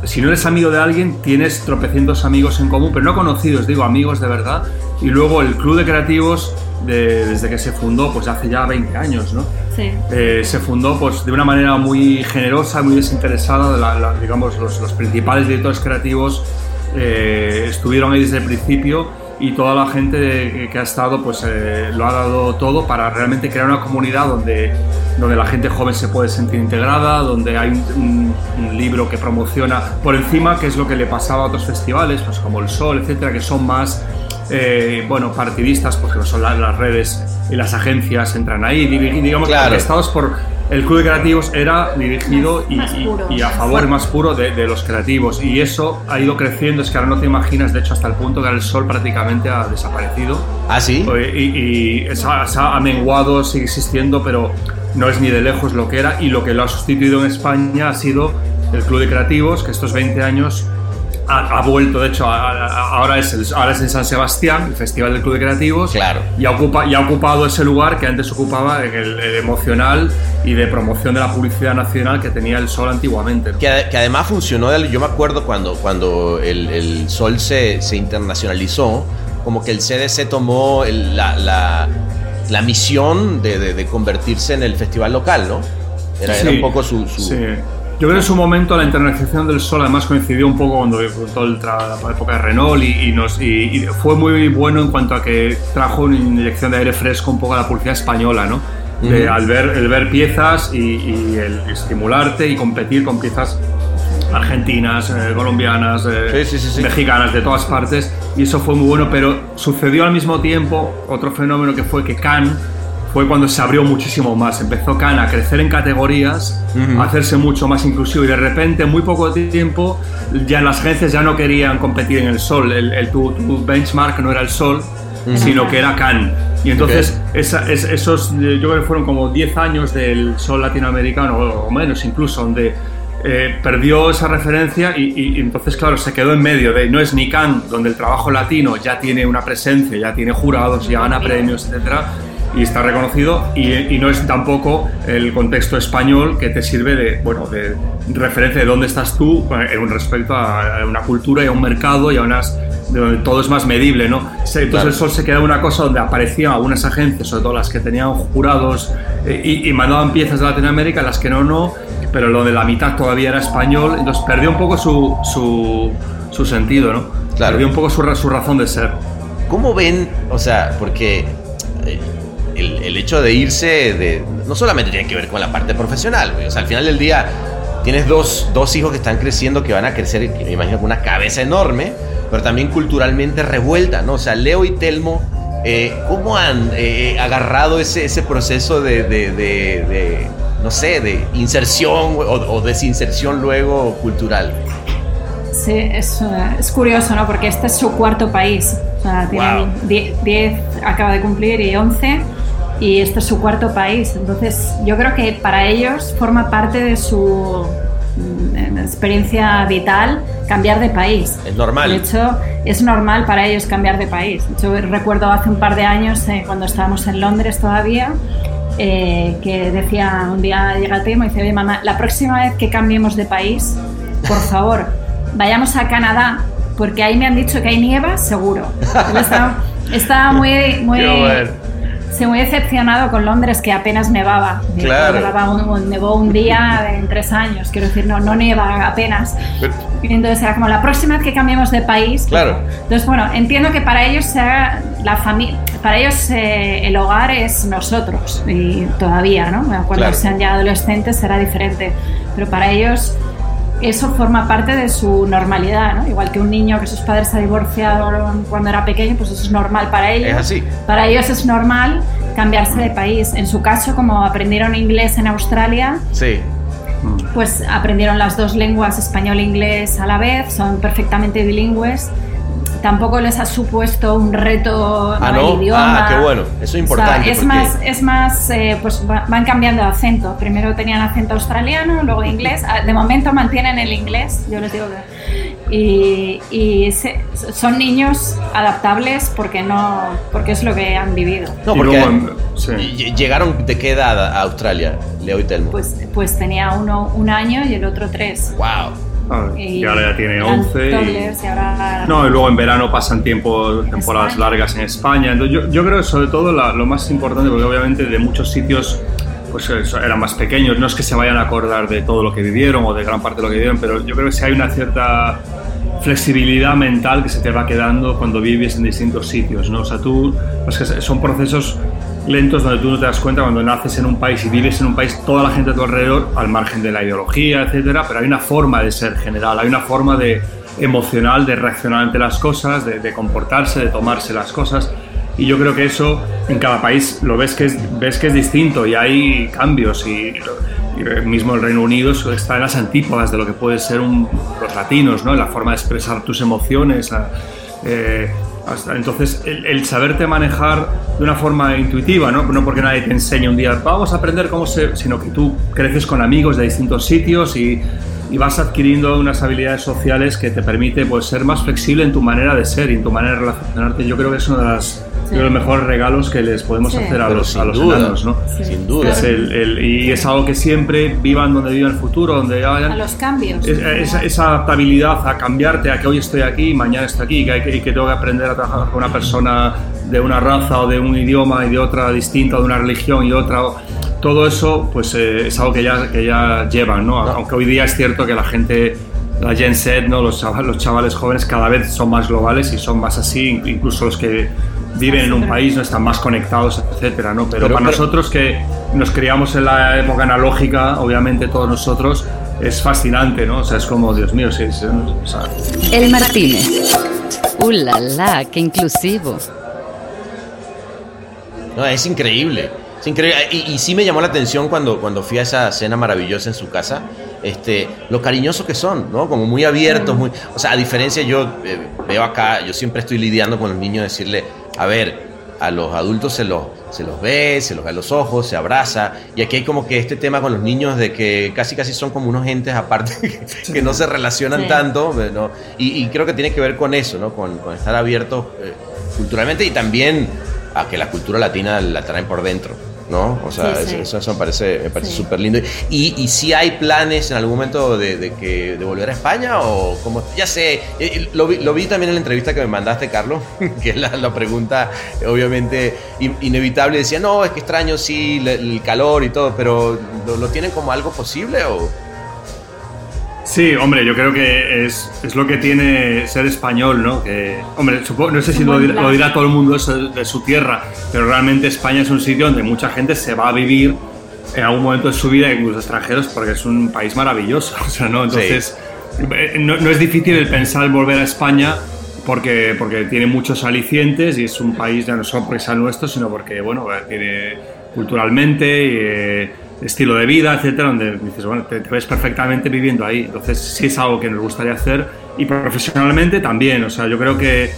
si no eres amigo de alguien, tienes tropecientos amigos en común, pero no conocidos, digo amigos de verdad. Y luego el Club de Creativos, de- desde que se fundó, pues hace ya 20 años, ¿no? Sí. Eh, se fundó pues, de una manera muy generosa, muy desinteresada. La- la- digamos, los, los principales directores creativos eh, estuvieron ahí desde el principio y toda la gente que, ha estado pues, eh, lo ha dado todo para realmente crear una comunidad donde, donde la gente joven se puede sentir integrada, donde hay un- un libro que promociona por encima, que es lo que le pasaba a otros festivales, pues como el Sol, etcétera, que son más eh, bueno, partidistas, porque son la- las redes y las agencias entran ahí, y digamos Claro. que estados por el club de creativos era dirigido y, Más y- puro, y a favor más puro de, de los creativos. Y eso ha ido creciendo, es que ahora no te imaginas, de hecho hasta el punto que ahora el sol prácticamente ha desaparecido. ¿Ah, sí? y, y- se ha, se ha amenguado, sigue existiendo, pero no es ni de lejos lo que era. Y lo que lo ha sustituido en España ha sido el Club de Creativos, que estos 20 años ha, ha vuelto, de hecho, a- a- ahora es, el, ahora es en San Sebastián, el Festival del Club de Creativos, Claro. y ha, ocupa, y ha ocupado ese lugar que antes ocupaba en el, el emocional y de promoción de la publicidad nacional que tenía el Sol antiguamente. ¿no? Que, que además funcionó, yo me acuerdo cuando, cuando el, el Sol se, se internacionalizó, como que el CDC tomó el- la, la- la misión de, de- de convertirse en el festival local, ¿no? Era, era Sí, un poco su... su- sí. Yo creo que en su momento la internacionalización del sol además coincidió un poco cuando toda la época de Renault y, y nos, y, y fue muy bueno en cuanto a que trajo una inyección de aire fresco un poco a la publicidad española, ¿no? De- Ujú. al ver, el ver piezas y, y el estimularte y competir con piezas argentinas, eh, colombianas, eh, sí, sí, sí. mexicanas, de todas partes, y eso fue muy bueno, pero sucedió al mismo tiempo otro fenómeno que fue que Cannes fue cuando se abrió muchísimo más, empezó Cannes a crecer en categorías, Ujú. a hacerse mucho más inclusivo, y de repente, en muy poco tiempo, ya las agencias ya no querían competir en el sol, el, el- tu, tu benchmark no era el sol, sino que era Cannes. Y entonces, esa- es- esos, eh, yo creo que fueron como 10 años del sol latinoamericano, o, o menos incluso, donde eh, perdió esa referencia y, y- y entonces, claro, se quedó en medio de no es ni Cannes, donde el trabajo latino ya tiene una presencia, ya tiene jurados, ya gana premios, etcétera, y está reconocido, y, y no es tampoco el contexto español que te sirve de, bueno, de referencia de dónde estás tú eh, en un respecto a, una cultura y a un mercado y a unas de donde todo es más medible, ¿no? Entonces Claro. el sol se quedaba una cosa donde aparecían algunas agencias, sobre todo las que tenían jurados eh, y, y mandaban piezas de Latinoamérica, las que no, no, pero lo de la mitad todavía era español, entonces perdió un poco su, su, su sentido, ¿no? Claro. Perdió un poco su, su razón de ser. ¿Cómo ven? O sea, porque el, el hecho de irse de, no solamente tiene que ver con la parte profesional, güey. O sea, al final del día tienes dos, dos hijos que están creciendo, que van a crecer, me imagino, con una cabeza enorme, pero también culturalmente revuelta, ¿no? O sea, Leo y Telmo, eh, ¿cómo han eh, agarrado ese, ese proceso de, de- de- de, no sé, de inserción o, o desinserción luego cultural? Sí, es, eh, es curioso, ¿no? Porque este es su cuarto país. O sea, tiene Wow. 10, 10 acaba de cumplir y 11. Y este es su cuarto país. Entonces, yo creo que para ellos forma parte de su mm, experiencia vital cambiar de país. Es normal. De hecho, es normal para ellos cambiar de país. Yo recuerdo hace un par de años, eh, cuando estábamos en Londres todavía, eh, que decía un día llega y dice, oye mamá, la próxima vez que cambiemos de país, por favor, vayamos a Canadá, porque ahí me han dicho que hay nieva, seguro. *laughs* Estaba, estaba muy, muy, se muy decepcionado con Londres, que apenas nevaba. Claro. Nevaba un, nevó un día en tres años, quiero decir, no, no nieva apenas. Entonces era como la próxima vez que cambiemos de país. Claro. Entonces, bueno, entiendo que para ellos sea la familia, para ellos eh, el hogar es nosotros y todavía, ¿no? Cuando Claro. sean ya adolescentes será diferente, pero para ellos eso forma parte de su normalidad, ¿no? Igual que un niño que sus padres se divorciaron cuando era pequeño, pues eso es normal para ellos. Es así. Para ellos es normal cambiarse de país. En su caso, como aprendieron inglés en Australia, Sí. pues aprendieron las dos lenguas, español e inglés a la vez, son perfectamente bilingües. Tampoco les ha supuesto un reto Ah, ¿no? idioma. Ah, qué bueno. Eso es O sea, importante. es porque- más, es más eh, pues va- van cambiando de acento. Primero tenían acento australiano, luego inglés. Ah, De momento mantienen el inglés, yo les digo que. Y, y se- son niños adaptables porque no porque es lo que han vivido. No, porque sí. ll- llegaron de qué edad a Australia, Leo y Telmo. Pues, pues tenía uno un año y el otro tres. wow. Ah, Y y ahora ya tiene eran 11. y- toddlers y ahora- No, y luego en verano pasan tiempo, temporadas España. largas en España. Entonces, yo, yo creo que sobre todo la- lo más importante, porque obviamente de muchos sitios pues eso, eran más pequeños, no es que se vayan a acordar de todo lo que vivieron o de gran parte de lo que vivieron, pero yo creo que sí hay una cierta flexibilidad mental que se te va quedando cuando vives en distintos sitios, ¿no? O sea, tú, pues que son procesos lentos donde tú no te das cuenta cuando naces en un país y vives en un país, toda la gente a tu alrededor, al margen de la ideología, etcétera, pero hay una forma de ser general, hay una forma de emocional de reaccionar ante las cosas, de, de comportarse, de tomarse las cosas. Y yo creo que eso en cada país lo ves que es, ves que es distinto y hay cambios y, y mismo el Reino Unido está en las antípodas de lo que puede ser un- los latinos, ¿no? La forma de expresar tus emociones. eh, hasta- entonces, el, el saberte manejar de una forma intuitiva, ¿no? no porque nadie te enseñe un día, vamos a aprender cómo se... sino que tú creces con amigos de distintos sitios y, y vas adquiriendo unas habilidades sociales que te permite pues, ser más flexible en tu manera de ser y en tu manera de relacionarte. Yo creo que es uno de, las, de los mejores regalos que les podemos Sí. hacer a Pero los, sin a los duda. enanos, ¿no? Sí. Sin duda. Es el- el- y es algo que siempre vivan donde vivan el futuro, donde vayan. a los cambios. Es- esa, esa adaptabilidad a cambiarte, a que hoy estoy aquí, mañana estoy aquí, que, hay que, y que tengo que aprender a trabajar con una persona de una raza o de un idioma y de otra distinta, de una religión y otra. Todo eso, pues eh, es algo que ya, que ya llevan, ¿no? Aunque hoy día es cierto que la gente, la Gen Z, ¿no? Los, chavales, los chavales jóvenes cada vez son más globales y son más así, incluso los que viven en un país no están más conectados, etcétera, ¿no? Pero, Pero- para pero- nosotros que nos criamos en la época analógica, obviamente todos nosotros, es fascinante, ¿no? O sea, es como, Dios mío, sí, sí, o sea, El Martínez. ¡Uh, la, la! ¡Qué inclusivo! No, es increíble. Es increíble. Y, y sí me llamó la atención cuando, cuando fui a esa cena maravillosa en su casa, este, lo cariñosos que son, ¿no? Como muy abiertos, muy... O sea, a diferencia yo eh, veo acá, yo siempre estoy lidiando con los niños, decirle, a ver, a los adultos se los, se los ve, se los ve a los ojos, se abraza, y aquí hay como que este tema con los niños de que casi casi son como unos entes aparte *laughs* que, que no se relacionan Sí. tanto, ¿no? Y, y creo que tiene que ver con eso, ¿no? Con, con estar abiertos eh, culturalmente y también a que la cultura latina la traen por dentro, ¿no? O sea, Sí, eso- sí. Eso, eso me parece me parece Sí. súper lindo. Y, y si hay planes en algún momento de, de que, de volver a España o como, ya sé, eh, eh, lo vi, lo vi también en la entrevista que me mandaste, Carlos, *laughs* que es la, la pregunta obviamente in- inevitable. Decía, no, es que extraño, sí, le- el, calor y todo, pero ¿lo, lo tienen como algo posible o...? Sí, hombre, yo creo que es, es lo que tiene ser español, ¿no? Que, hombre, supongo- no sé si lo dirá, lo dirá todo el mundo eso de, su tierra, pero realmente España es un sitio donde mucha gente se va a vivir en algún momento de su vida, incluso extranjeros, porque es un país maravilloso, *laughs* o sea, ¿no? Entonces, eh, no, no es difícil el pensar en volver a España porque, porque tiene muchos alicientes y es un país ya no solo porque sea nuestro, sino porque, bueno, eh, tiene culturalmente, eh, estilo de vida, etcétera, donde dices, bueno, te, te ves perfectamente viviendo ahí. Entonces, sí es algo que nos gustaría hacer y profesionalmente también. O sea, yo creo que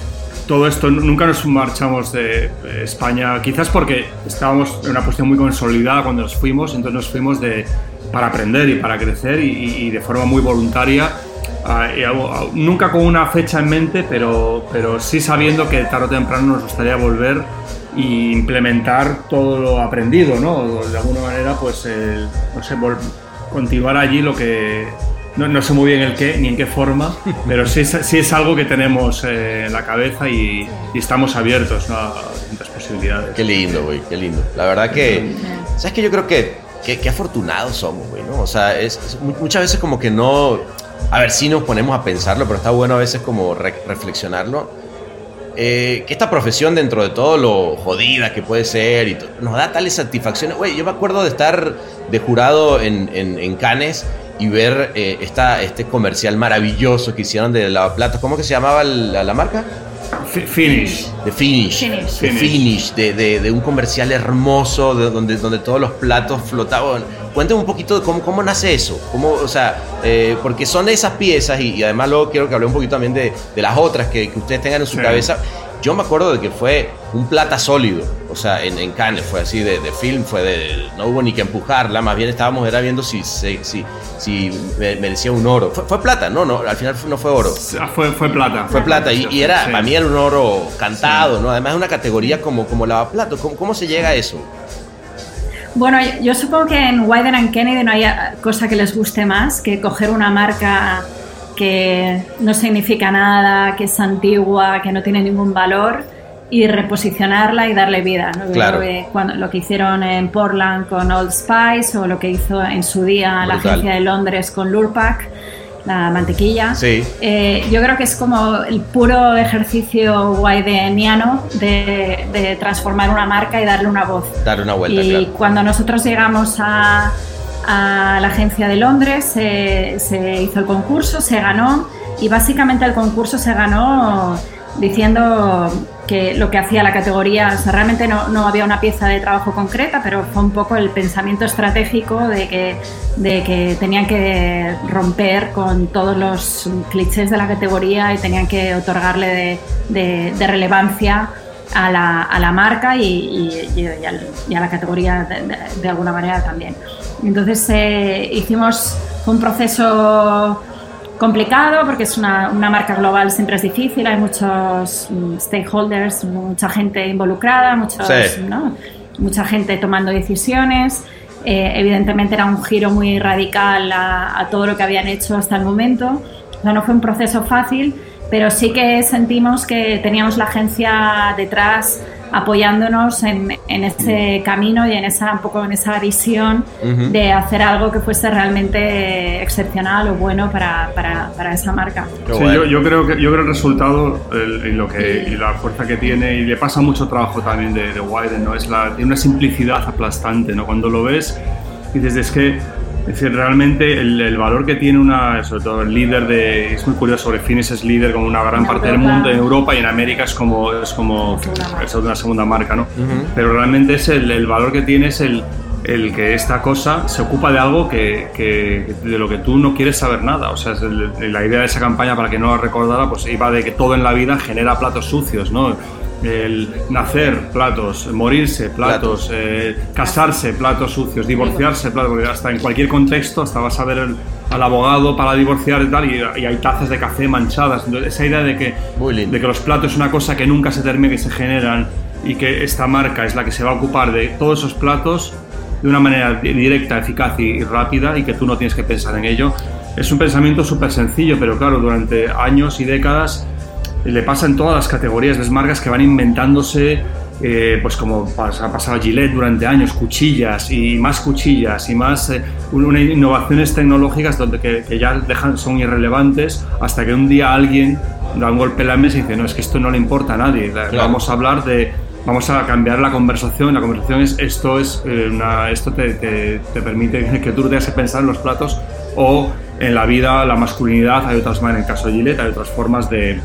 todo esto, nunca nos marchamos de España, quizás porque estábamos en una posición muy consolidada cuando nos fuimos, entonces nos fuimos de, para aprender y para crecer y, de forma muy voluntaria. nunca con una fecha en mente, pero, pero sí sabiendo que tarde o temprano nos gustaría volver e implementar todo lo aprendido, ¿no? De alguna manera, pues, no sé, continuar allí lo que, no, sé muy bien el qué ni en qué forma, *laughs* pero sí, sí es algo que tenemos eh, en la cabeza y, estamos abiertos a distintas posibilidades. Qué lindo, güey, qué lindo. La verdad que, ¿sabes que Yo creo que qué afortunados somos, güey, ¿no? O sea, es, muchas veces como que no... A ver, sí nos ponemos a pensarlo, pero está bueno a veces como reflexionarlo. Eh, que esta profesión, dentro de todo lo jodida que puede ser, y nos da tales satisfacciones. Güey, yo me acuerdo de estar de jurado en, en, en Cannes y ver eh, esta, este comercial maravilloso que hicieron de lavaplatos. ¿Cómo que se llamaba la, la marca? Finish. De Finish. Finish. De Finish, de, de, un comercial hermoso de donde, donde todos los platos flotaban. Cuéntame un poquito de cómo, cómo nace eso. Cómo, o sea, eh, porque son esas piezas y, además luego quiero que hable un poquito también de, de las otras que, que, ustedes tengan en su cabeza. Yo me acuerdo de que fue un plata sólido, o sea, en, en Cannes fue así de, de, film, fue de, no hubo ni que empujarla, más bien estábamos era viendo si, si, si, merecía un oro. Fue, plata, no, no, al final no fue oro. Fue, fue plata. Fue plata, y, era, para mí era un oro cantado, ¿no? Además es una categoría como, como lavaplatos, ¿Cómo, ¿cómo se llega a eso? Bueno, yo supongo que en Wyden and Kennedy no hay cosa que les guste más que coger una marca que no significa nada, que es antigua, que no tiene ningún valor y reposicionarla y darle vida. Claro. Cuando, lo que hicieron en Portland con Old Spice o lo que hizo en su día la agencia de Londres con Lurpak, la mantequilla. Sí. Eh, yo creo que es como el puro ejercicio guaideniano de, de transformar una marca y darle una voz. Dar una vuelta. Y cuando nosotros llegamos a a la agencia de Londres, se, hizo el concurso, se ganó y básicamente el concurso se ganó diciendo que lo que hacía la categoría, o sea, realmente no, no, había una pieza de trabajo concreta, pero fue un poco el pensamiento estratégico de que, de que tenían que romper con todos los clichés de la categoría y tenían que otorgarle de, relevancia a la, a la, marca y, y, a, la categoría de, alguna manera también. Entonces eh, hicimos un proceso complicado porque es una, marca global, siempre es difícil, hay muchos mm, stakeholders, mucha gente involucrada, muchos, mucha gente tomando decisiones. Eh, evidentemente era un giro muy radical a, a, todo lo que habían hecho hasta el momento. O sea, no fue un proceso fácil, pero sí que sentimos que teníamos la agencia detrás apoyándonos en, en, ese camino y en esa un poco en esa visión de hacer algo que fuese realmente excepcional o bueno para, para, para esa marca. Sí, yo, yo, creo que yo creo el resultado y lo que y la fuerza que tiene y le pasa mucho trabajo también de, de Wyden, no es la tiene una simplicidad aplastante, no cuando lo ves dices es que es decir, realmente el, valor que tiene una, sobre todo el líder de, es muy curioso, sobre Finis es líder como una gran parte del mundo en Europa y en América es como, es como es una segunda marca, ¿no? Pero realmente es el, el, valor que tiene es el, el que esta cosa se ocupa de algo que, que, de lo que tú no quieres saber nada. O sea, es la idea de esa campaña, para que no la recordara, pues iba de que todo en la vida genera platos sucios, ¿no? El nacer, platos, morirse, platos, eh, casarse, platos sucios, divorciarse, platos, porque hasta en cualquier contexto, hasta vas a ver al abogado para divorciar y tal, y, hay tazas de café manchadas. Entonces, esa idea de que, de que los platos es una cosa que nunca se termina, que se generan, y que esta marca es la que se va a ocupar de todos esos platos de una manera directa, eficaz y rápida, y que tú no tienes que pensar en ello. Es un pensamiento súper sencillo, pero claro, durante años y décadas le pasa en todas las categorías, de marcas que van inventándose, eh, pues como ha pasado Gillette durante años, cuchillas y más cuchillas y más eh, innovaciones tecnológicas donde que, ya dejan, son irrelevantes hasta que un día alguien da un golpe en la mesa y dice, no, es que esto no le importa a nadie, vamos a hablar de, vamos a cambiar la conversación, la conversación es, esto, es, eh, una, esto te, te, te, permite *laughs* que tú tengas que pensar en los platos o en la vida, la masculinidad, hay otras maneras, en el caso de Gillette, hay otras formas de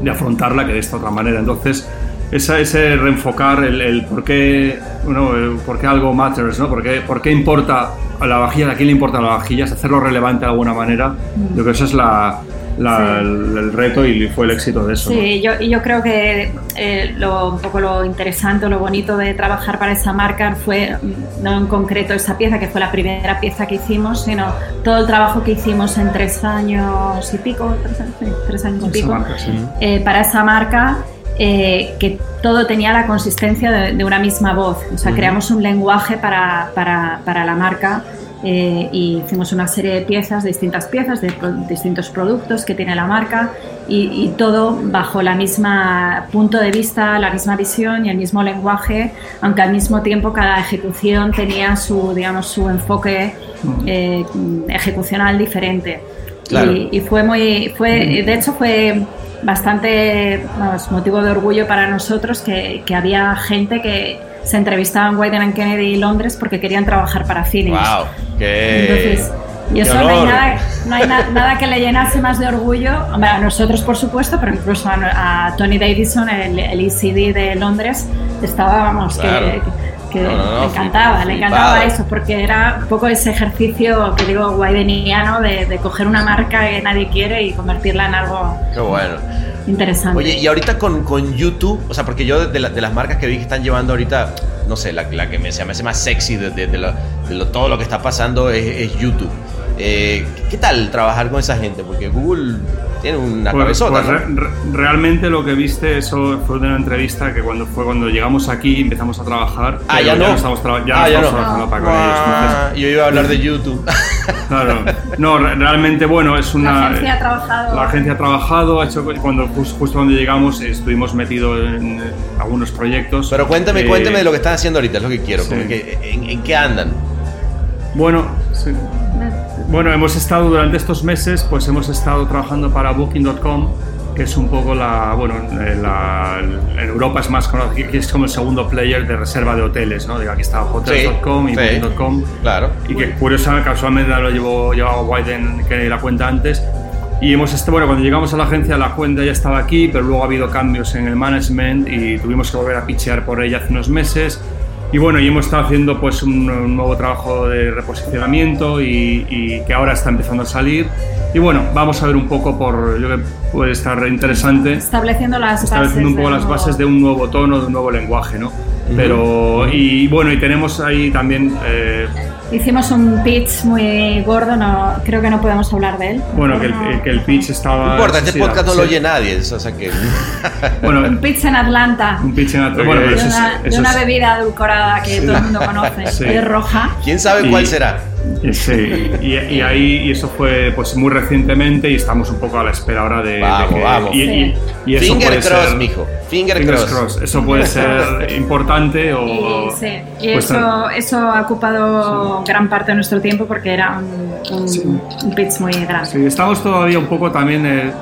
de afrontarla que de esta otra manera. Entonces, esa, ese reenfocar el, por, qué, bueno, por qué algo matters, ¿no? ¿Por qué, por qué importa a la vajilla, a quién le importa la vajilla, es hacerlo relevante de alguna manera. Yo creo que esa es la, la- el, el reto y fue el éxito de eso. ¿no? Sí, yo, y yo creo que eh, lo, un poco lo interesante o lo bonito de trabajar para esa marca fue mm, no en concreto esa pieza, que fue la primera pieza que hicimos, sino todo el trabajo que hicimos en tres años y pico, tres años, sí, tres años y Esa pico, marca, sí. eh, para esa marca. eh, que todo tenía la consistencia de, de una misma voz. O sea, creamos un lenguaje para, para, para la marca eh, y hicimos una serie de piezas, de distintas piezas, de pro- distintos productos que tiene la marca y, y todo bajo la misma punto de vista, la misma visión y el mismo lenguaje, aunque al mismo tiempo cada ejecución tenía su, digamos, su enfoque eh, ejecucional diferente. Claro. Y, y fue muy, fue, de hecho fue bastante vamos, motivo de orgullo para nosotros que, que había gente que se entrevistaba en Wyden and Kennedy y Londres porque querían trabajar para Philips. ¡Wow! ¡Qué, Entonces, y eso no hay, nada, no hay na- nada que le llenase más de orgullo, a nosotros por supuesto, pero incluso a, a Tony Davidson, el, el ECD de Londres, estaba, vamos, que- Claro. que, que No, no, le encantaba, le encantaba eso, porque era un poco ese ejercicio que digo guaideniano de, de coger una marca que nadie quiere y convertirla en algo ¡Qué bueno! Interesante. Oye, y ahorita con, con YouTube, o sea, porque yo de, la- de las marcas que vi que están llevando ahorita, no sé, la, la que me, se hace más sexy de, de- lo- todo lo que está pasando es, es YouTube. Eh, ¿Qué tal trabajar con esa gente? Porque Google tiene una Pues- cabezota. pues ¿no? re- re- realmente lo que viste, eso fue de una entrevista que cuando fue cuando llegamos aquí empezamos a trabajar. Ah, ya no. estamos, ya Ah, no ya estamos no. trabajando para con ellos. Ah, yo iba a hablar de YouTube. *laughs* claro. No, re- realmente, bueno, es una. la agencia ha trabajado... La agencia ha trabajado, ha hecho, cuando, jus- justo cuando llegamos estuvimos metidos en, eh, algunos proyectos. Pero cuéntame, Eh, cuéntame de lo que están haciendo ahorita, es lo que quiero. sí. como que, en, en qué andan? Bueno, sí. Bueno, hemos estado durante estos meses, pues hemos estado trabajando para Booking.com, que es un poco la, bueno, eh, la- en Europa es más conocido, que es como el segundo player de reserva de hoteles, ¿no? Digo, aquí está Hotels.com y sí. Booking.com. Claro. Y que curiosamente, casualmente lo llevó, llevaba Wyden que la cuenta antes. Y hemos este, bueno, cuando llegamos a la agencia la cuenta ya estaba aquí, pero luego ha habido cambios en el management y tuvimos que volver a pichear por ella hace unos meses. Y bueno, y hemos estado haciendo pues un, un nuevo trabajo de reposicionamiento y, y que ahora está empezando a salir. Y bueno, vamos a ver un poco por, yo creo que puede estar interesante Estableciendo las estableciendo un bases poco de las nuevo- bases de un nuevo tono, de un nuevo lenguaje, ¿no? Pero, y bueno, y tenemos ahí también, eh, Hicimos un pitch muy gordo, no, creo que no podemos hablar de él. bueno, que el, No. que el pitch estaba... No importa, este sí, podcast no sí. lo oye nadie. O sea que. *laughs* Bueno, Un pitch en Atlanta. un pitch en Ok. bueno, de eso es- una, de eso una es- bebida edulcorada que todo el mundo conoce, Sí. es roja. ¿Quién sabe Y- cuál será? Sí, y, y ahí y eso fue pues muy recientemente y estamos un poco a la espera ahora de, de Vamos, que vamos. y, y- y eso Finger puede cross, ser, mijo. Finger, cross. cross. Eso puede *laughs* ser importante o Y, sí, y pues, eso, eso ha ocupado gran parte de nuestro tiempo porque era un, un, un pitch muy grande. Sí, estamos todavía un poco también. eh, eh,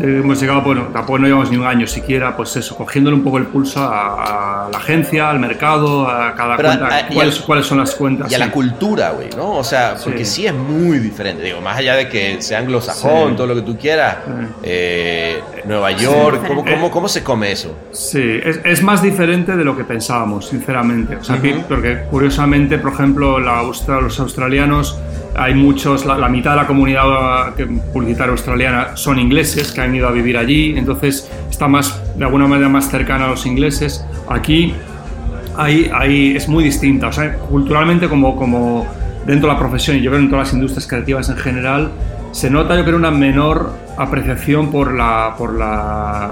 hemos llegado, bueno, tampoco no llevamos ni un año siquiera, pues eso, cogiéndole un poco el pulso a, a la agencia, al mercado, a cada Pero, cuenta, a- cuáles, son las cuentas. Y a la cultura, güey, ¿no? O sea, porque sí. Sí. es muy diferente. Digo, más allá de que sea anglosajón, Sí. todo lo que tú quieras, Sí. eh, Nueva York, ¿cómo, cómo, cómo se come eso? Sí, es, es más diferente de lo que pensábamos, sinceramente. O sea, que- porque curiosamente, por ejemplo, la austra- los australianos, hay muchos, la, la mitad de la comunidad que- publicitaria australiana son ingleses que han ido a vivir allí, entonces está más, de alguna manera, más cercana a los ingleses. Aquí ahí, ahí es muy distinta. O sea, culturalmente como, como dentro de la profesión y yo creo en todas las industrias creativas en general, se nota yo creo una menor apreciación por la, por la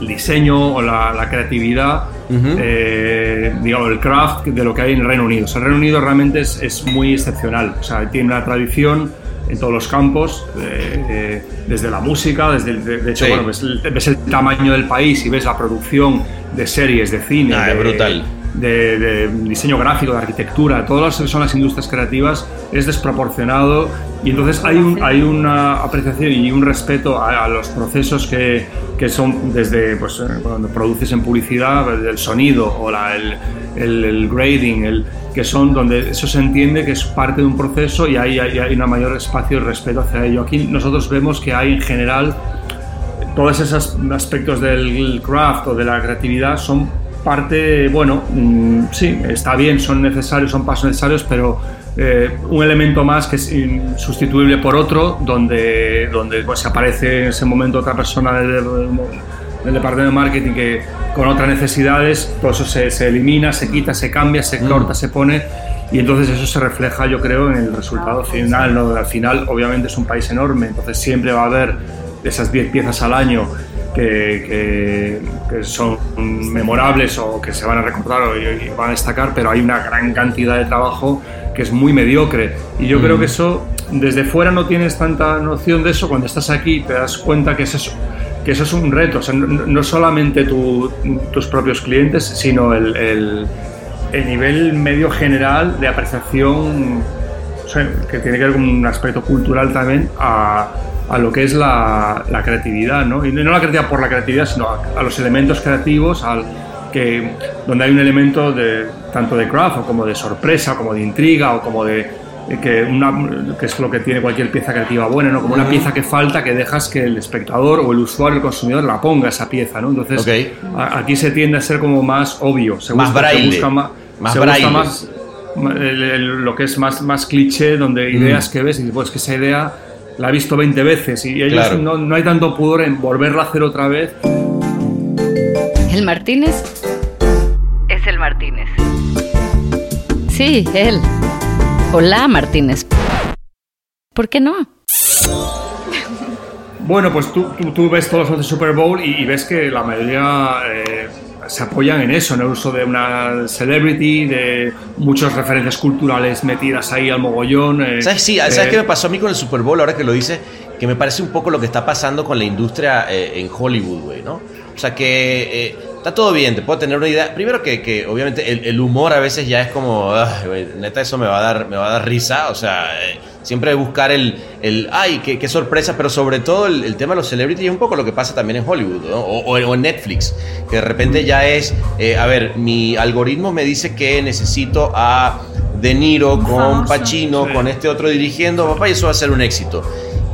el diseño o la, la creatividad, Eh, digamos, el craft de lo que hay en el Reino Unido. O sea, el Reino Unido realmente es, es muy excepcional. O sea, tiene una tradición en todos los campos, eh, eh, desde la música, desde el- de, de hecho, Sí. bueno, ves el, ves el tamaño del país y ves la producción de series, de cine, Ah, de, es brutal. De, de diseño gráfico, de arquitectura, todas las que son las industrias creativas, es desproporcionado y entonces hay, un- hay una apreciación y un respeto a, a los procesos que, que son desde pues, eh, cuando produces en publicidad, el sonido o la- el, el- el grading, el, que son donde eso se entiende que es parte de un proceso y hay, hay, hay un mayor espacio de respeto hacia ello. Aquí nosotros vemos que hay en general todos esos aspectos del craft o de la creatividad son parte, bueno, mm, sí, está bien, son necesarios, son pasos necesarios, pero eh, un elemento más que es sustituible por otro, donde, donde pues, aparece en ese momento otra persona del, del departamento de marketing que con otras necesidades, todo eso se, se elimina, se quita, se cambia, se mm. corta, se pone y entonces eso se refleja yo creo en el resultado final. ¿no? Al final obviamente es un país enorme, entonces siempre va a haber esas 10 piezas al año que, que, son memorables o que se van a recordar o y van a destacar, pero hay una gran cantidad de trabajo que es muy mediocre. Y yo creo mm. que eso, desde fuera no tienes tanta noción de eso, cuando estás aquí te das cuenta que es eso, que eso es un reto, o sea, no, solamente tus propios clientes, sino el, el, el, nivel medio general de apreciación que tiene que ver con un aspecto cultural también a, a lo que es la, la, creatividad, ¿no? Y no la creatividad por la creatividad, sino a, los elementos creativos, al, que, donde hay un elemento de, tanto de craft o como de sorpresa, como de intriga o como de que, una, que es lo que tiene cualquier pieza creativa buena, ¿no? Como una pieza que falta que dejas que el espectador o el usuario, el consumidor la ponga esa pieza, ¿no? Entonces, aquí se tiende a ser como más obvio, se más braille. busca más, más, más lo que es más, más cliché, donde mm. ideas que ves y pues que esa idea la he visto 20 veces y ellos no, no hay tanto pudor en volverla a hacer otra vez. ¿El Martínez? Es el Martínez. Sí, él. Hola, Martínez. ¿Por qué no? Bueno, pues tú, tú, ves todos los de Super Bowl y, ves que la mayoría eh, se apoyan en eso, en el uso de una celebrity, de muchas referencias culturales metidas ahí al mogollón. Eh, ¿Sabes? Sí, ¿sabes eh, qué me pasó a mí con el Super Bowl ahora que lo dice? Que me parece un poco lo que está pasando con la industria en Hollywood, güey, ¿no? O sea que está todo bien, te puedo tener una idea. Primero que, que obviamente el, humor a veces ya es como, neta, eso me va a dar, me va a dar risa. O sea, eh, siempre buscar el, el ay, qué, qué, sorpresa, pero sobre todo el, tema de los celebrities y un poco lo que pasa también en Hollywood o, en Netflix, que de repente ya es, eh, a ver, mi algoritmo me dice que necesito a De Niro con Pacino, con este otro dirigiendo, papá, y eso va a ser un éxito.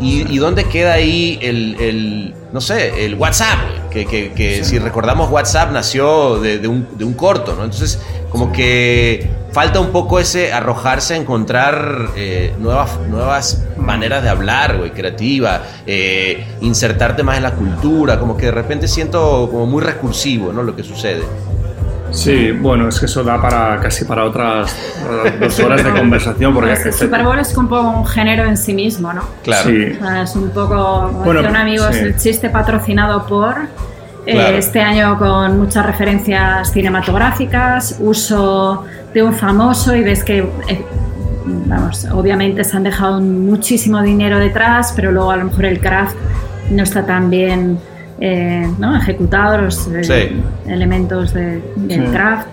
¿Y, dónde queda ahí el, no sé, el WhatsApp? Que, que, si recordamos WhatsApp nació de, un, de, un, corto, ¿no? Entonces, como que falta un poco ese arrojarse a encontrar eh, nuevas, nuevas maneras de hablar, güey, creativa, eh, insertarte más en la cultura, como que de repente siento como muy recursivo, ¿no? Lo que sucede. Sí, bueno, es que eso da para casi para otras dos horas de conversación. Porque *laughs* pues el Super Bowl es un poco un género en sí mismo, ¿no? Claro. Sí. es un poco, bueno, un amigo, es el chiste patrocinado por. Eh, este año con muchas referencias cinematográficas, uso de un famoso y ves que, eh, vamos, obviamente se han dejado muchísimo dinero detrás, pero luego a lo mejor el craft no está tan bien eh, ¿no? ejecutado los eh, elementos de, del craft.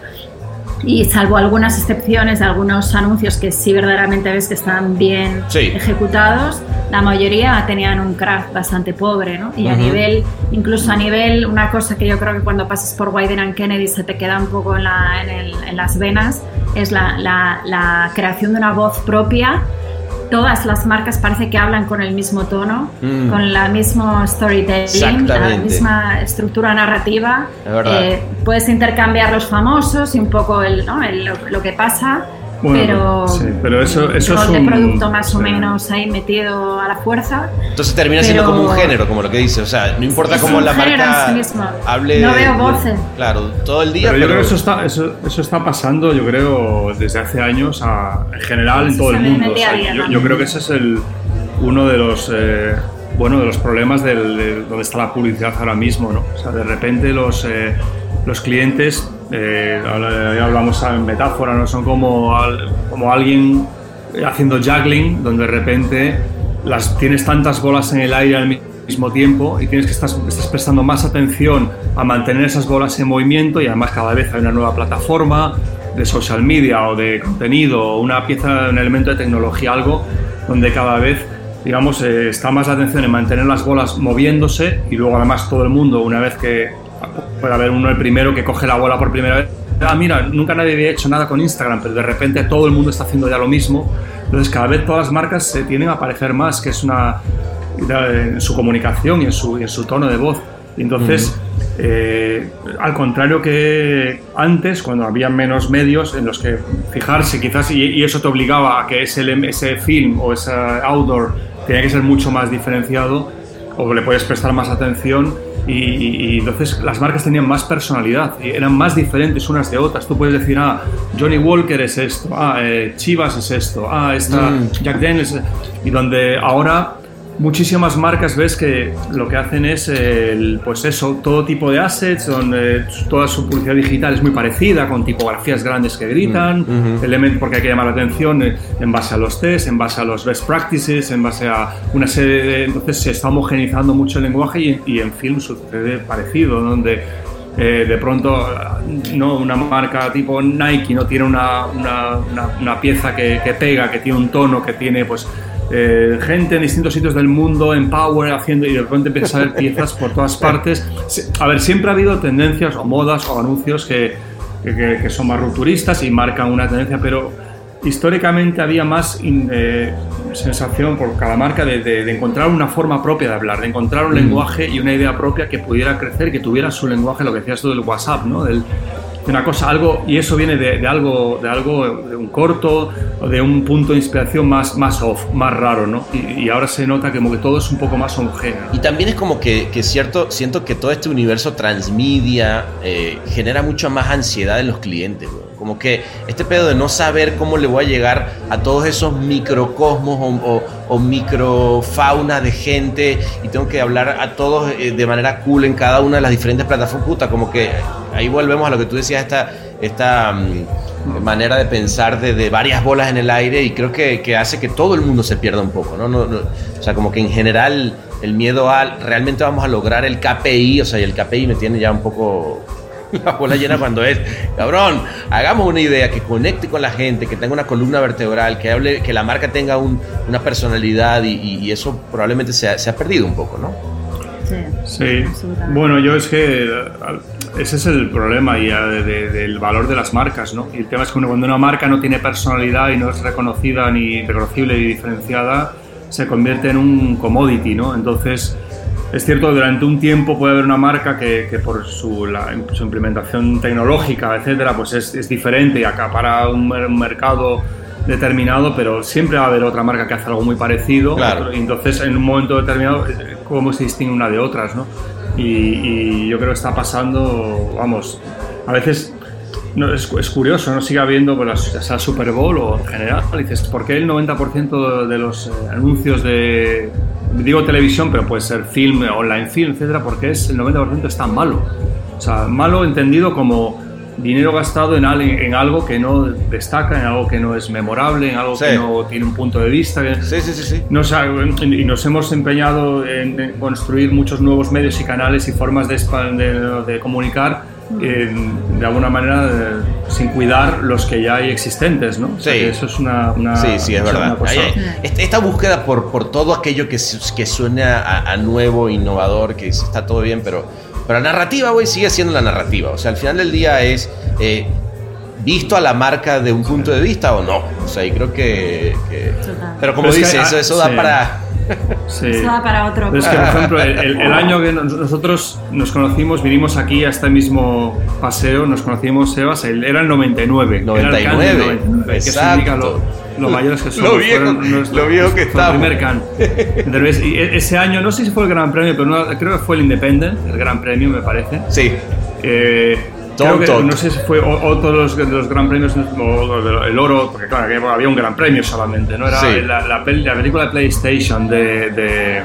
Y salvo algunas excepciones de algunos anuncios que sí verdaderamente ves que están bien ejecutados, la mayoría tenían un craft bastante pobre, ¿no? Y a nivel, incluso a nivel, una cosa que yo creo que cuando pasas por Wyden and Kennedy se te queda un poco en, la, en, las venas, es la, la, la creación de una voz propia todas las marcas parece que hablan con el mismo tono, mm. con la misma storytelling, la misma estructura narrativa. Eh, puedes intercambiar los famosos y un poco el, lo que pasa pero, sí, pero eso, eso es un producto más o menos ahí metido a la fuerza. Entonces termina siendo como un género, como lo que dice. O sea, no importa cómo la marca hable. No veo voces. claro, todo el día. Pero, yo creo que eso está, eso, eso, está pasando, yo creo, desde hace años a, en general en todo el mundo. yo, creo que ese es el, uno de los. Eh, bueno, de los problemas del, de donde está la publicidad ahora mismo, ¿no? O sea, de repente los, eh, los clientes eh, hablamos en metáfora, ¿no? son como, como alguien haciendo juggling, donde de repente las, tienes tantas bolas en el aire al mismo tiempo y tienes que estar estás prestando más atención a mantener esas bolas en movimiento y además cada vez hay una nueva plataforma de social media o de contenido o una pieza, un elemento de tecnología, algo donde cada vez digamos, eh, está más la atención en mantener las bolas moviéndose y luego además todo el mundo, una vez que puede haber uno el primero que coge la bola por primera vez. Ah, mira, nunca nadie había hecho nada con Instagram, pero de repente todo el mundo está haciendo ya lo mismo. Entonces cada vez todas las marcas se tienen a parecer más, que es una en su comunicación y en su, en su tono de voz. Y entonces, eh, al contrario que antes, cuando había menos medios en los que fijarse, quizás, y, y eso te obligaba a que ese, ese film o ese outdoor tenía que ser mucho más diferenciado, o le puedes prestar más atención, y, y, entonces las marcas tenían más personalidad, y eran más diferentes unas de otras. Tú puedes decir, ah, Johnny Walker es esto, ah, eh, Chivas es esto, ah, esta Mm. Jack Daniels, y donde ahora muchísimas marcas ves que lo que hacen es el, pues eso, todo tipo de assets, donde toda su publicidad digital es muy parecida, con tipografías grandes que gritan, Mm, elementos porque hay que llamar la atención eh, en base a los tests, en base a los best practices, en base a una serie de... Entonces se está homogenizando mucho el lenguaje y, y en film sucede parecido, donde eh, de pronto no una marca tipo Nike no tiene una, una, una- una pieza que, que pega, que tiene un tono, que tiene pues eh, gente en distintos sitios del mundo en Power haciendo y de repente empiezas a ver piezas por todas partes. A ver, siempre ha habido tendencias o modas o anuncios que, que- que- son más rupturistas y marcan una tendencia, pero históricamente había más in- eh, sensación por cada marca de, de- de encontrar una forma propia de hablar, de encontrar un lenguaje y una idea propia que pudiera crecer, que tuviera su lenguaje, lo que decías tú del WhatsApp, ¿no? Del- una cosa, algo, y eso viene de, algo, de algo, de un corto, de un punto de inspiración más, más off, más raro, ¿no? Y, ahora se nota como que todo es un poco más homogéneo. Y también es como que, que cierto, siento que todo este universo transmedia eh, genera mucha más ansiedad en los clientes. weón. Como que este pedo de no saber cómo le voy a llegar a todos esos microcosmos o, o, microfauna de gente y tengo que hablar a todos eh, de manera cool en cada una de las diferentes plataformas. Puta, como que ahí volvemos a lo que tú decías, esta, esta mm, manera de pensar de, de varias bolas en el aire y creo que, que hace que todo el mundo se pierda un poco, ¿no? No, no, o sea, como que en general el miedo a realmente vamos a lograr el KPI, o sea, y el KPI me tiene ya un poco *laughs* la bola llena cuando es, cabrón, hagamos una idea que conecte con la gente, que tenga una columna vertebral, que hable, que la marca tenga un- una personalidad y, y- y eso probablemente se ha, se ha perdido un poco, ¿no? Sí. Sí, bueno, yo es que ese es el problema ya de- de- del valor de las marcas, ¿no? Y el tema es que cuando una marca no tiene personalidad y no es reconocida ni reconocible y diferenciada, se convierte en un commodity, ¿no? Entonces, es cierto, durante un tiempo puede haber una marca que, que por su, la- su implementación tecnológica, etcétera, pues es, es diferente y acapara un, mer- un mercado determinado, pero siempre va a haber otra marca que hace algo muy parecido. Claro. otro- y entonces, en un momento determinado, eh, cómo se distingue una de otras, ¿no? Y, y yo creo que está pasando, vamos, a veces no, es, es curioso, no sigue habiendo pues, sea Super Bowl o en general. Dices, ¿por qué el 90% de los eh, anuncios de, digo televisión, pero puede ser film, online film, etcétera, porque es, el 90% es tan malo? O sea, malo entendido como dinero gastado en, en algo que no destaca, en algo que no es memorable, en algo Sí. que no tiene un punto de vista. que- Sí, sí, sí, sí. nos ha- y nos hemos empeñado en, en construir muchos nuevos medios y canales y formas de, de- de comunicar eh, de alguna manera eh, sin cuidar los que ya hay existentes, ¿no? O sea, Sí. que eso es una, una- Sí, sí, es verdad. hay- esta- búsqueda por, por todo aquello que, que suena a, a nuevo, innovador, que dice, está todo bien, pero, pero la narrativa, güey, sigue siendo la narrativa. O sea, al final del día es eh, visto a la marca de un punto de vista o no. O sea, y creo que... pero como Pero es que, dice, ah, eso, eso da sí. para... Sí. Eso da para otro. Pero es que, por ejemplo, el, el- el año que nos- nosotros nos conocimos, vinimos aquí a este mismo paseo, nos conocimos, Sebas, el- era el 99. era el 99, Cannes del 99, que eso exacto. indica lo, lo mayores que Lo somos. viejo- Fueron nuestro- lo viejo que fue el primer Cannes. Entonces, y e- ese año, no sé si fue el Gran Premio, pero no- creo que fue el Independent, el Gran Premio, me parece. Sí, Eh, creo que, no sé si fue otro de los, de los gran premios, o el oro, porque claro, había un gran premio solamente, ¿no? Era Sí. la, la, pel- la película de PlayStation de... de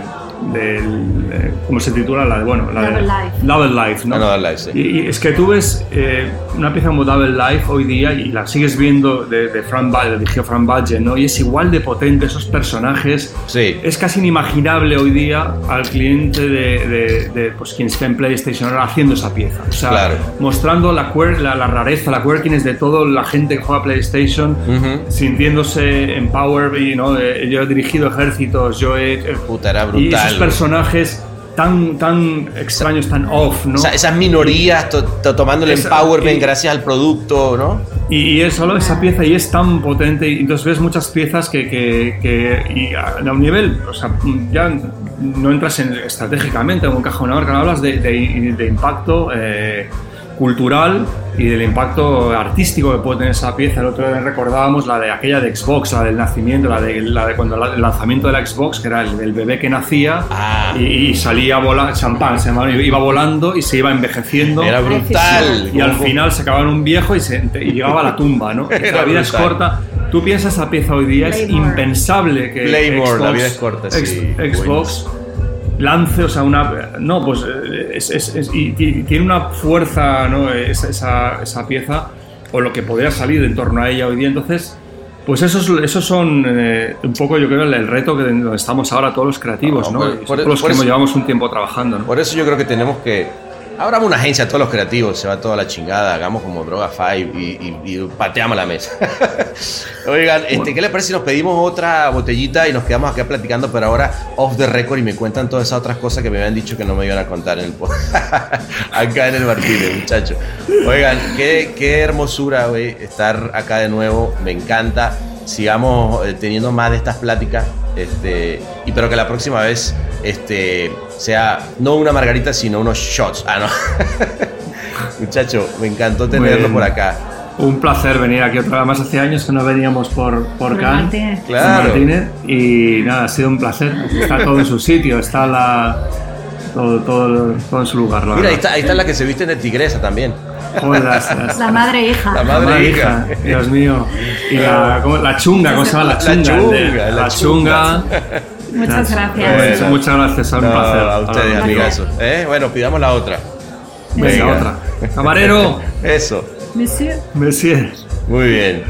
del, eh, ¿Cómo se titula? La de, bueno, la de Double Life. Double Life, ¿no? Double Life, sí. y, y es que tú ves eh, una pieza como Double Life hoy día y la sigues viendo de, de Frank Ba- dirigió Frank ¿no? Y es igual de potente esos personajes. Sí. Es casi inimaginable hoy día al cliente de, de, de, pues, quien está en PlayStation ahora haciendo esa pieza. O sea, Claro. mostrando la, la, la rareza, la quirkiness de toda la gente que juega PlayStation, Ujú. sintiéndose empowered, y, ¿no? Eh, yo he dirigido ejércitos, yo he... puta, era Y esos personajes tan, tan extraños, tan off, ¿no? O sea, esas minorías to- to- tomando el empowerment y- gracias al producto, ¿no? Y, y es solo esa pieza y es tan potente. Y entonces ves muchas piezas que, que, que- y a, un nivel, o sea, ya no entras en, estratégicamente en un cajonador, que hablas de, de- de impacto eh, cultural y del impacto artístico que puede tener esa pieza. El otro día recordábamos la de aquella de Xbox, la del nacimiento, la de, la de cuando la- el lanzamiento de la Xbox, que era el, el bebé que nacía Ah. y, y salía volando, champán, se llamaba, iba volando y se iba envejeciendo. Era brutal. Y al final se acababa en un viejo y, se- y llegaba a la tumba, ¿no? *laughs* Era la vida es brutal. corta. Tú piensas esa pieza hoy día, es Playmore. impensable que Playmore, la Xbox, vida es corta, sí, Xbox lance, o sea, una... No, pues eh, es, es- es- y ti- tiene una fuerza, ¿no? Esa, esa, esa pieza, o lo que podría salir en torno a ella hoy día, entonces... Pues esos, esos son eh, un poco, yo creo, el, el reto que donde estamos ahora todos los creativos, No, ¿no? por- Y por- los por que eso- llevamos un tiempo trabajando, ¿no? Por eso yo creo que tenemos que. Abramos una agencia a todos los creativos, se va toda la chingada, hagamos como Droga 5 y, y- y pateamos la mesa. *laughs* Oigan, este, ¿qué les parece si nos pedimos otra botellita y nos quedamos acá platicando, pero ahora off the record y me cuentan todas esas otras cosas que me habían dicho que no me iban a contar en el *laughs* acá en el Martínez, muchachos. Oigan, qué, qué hermosura, güey, estar acá de nuevo, me encanta. Sigamos eh, teniendo más de estas pláticas, este, y pero que la próxima vez este, sea no una margarita, sino unos shots. Ah, no. *laughs* Muchacho, me encantó tenerlo por acá. Un placer venir aquí otra vez. Más hace años que no veníamos por, por Por Cannes, Martínez. Claro. Martínez, y nada, ha sido un placer. Está todo en su sitio, está la, todo, todo, todo en su lugar. La Mira, ahí está, ahí está la que se viste de tigresa también. Joder, las- las- La madre e hija. La la madre e hija. hija, Dios mío. Y la, ¿cómo? la chunga, ¿cómo se llama? La La chunga. la la chunga. Muchas gracias. Muchas gracias, un No, placer. a ustedes, amigazos. ¿Eh? Bueno, pidamos la otra. Venga, Venga. otra. Camarero, *laughs* Eso. Monsieur. Monsieur. Muy bien.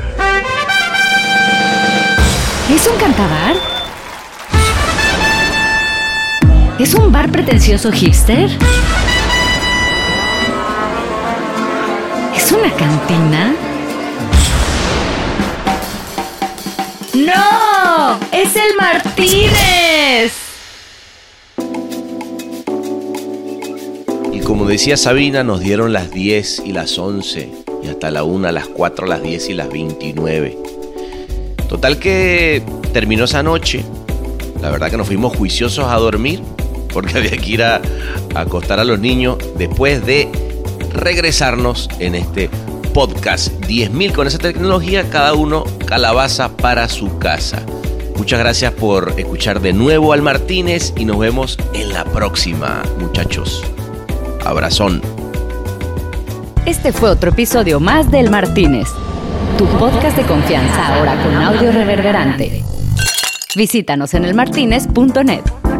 ¿Es un cantabar? ¿Es un bar pretencioso hipster? ¿Es una cantina? ¡No! ¡Es el Martínez! Y como decía Sabina, nos dieron las 10 y las 11, y hasta la 1, las 4, las 10 y las 29. Total que terminó esa noche. La verdad que nos fuimos juiciosos a dormir, porque había que ir a acostar a los niños después de regresarnos en este podcast 10.000 con esa tecnología, cada uno calabaza para su casa. Muchas gracias por escuchar de nuevo al Martínez y nos vemos en la próxima, muchachos. Abrazón. Este fue otro episodio más del Martínez, tu podcast de confianza ahora con audio reverberante. Visítanos en elmartinez.net.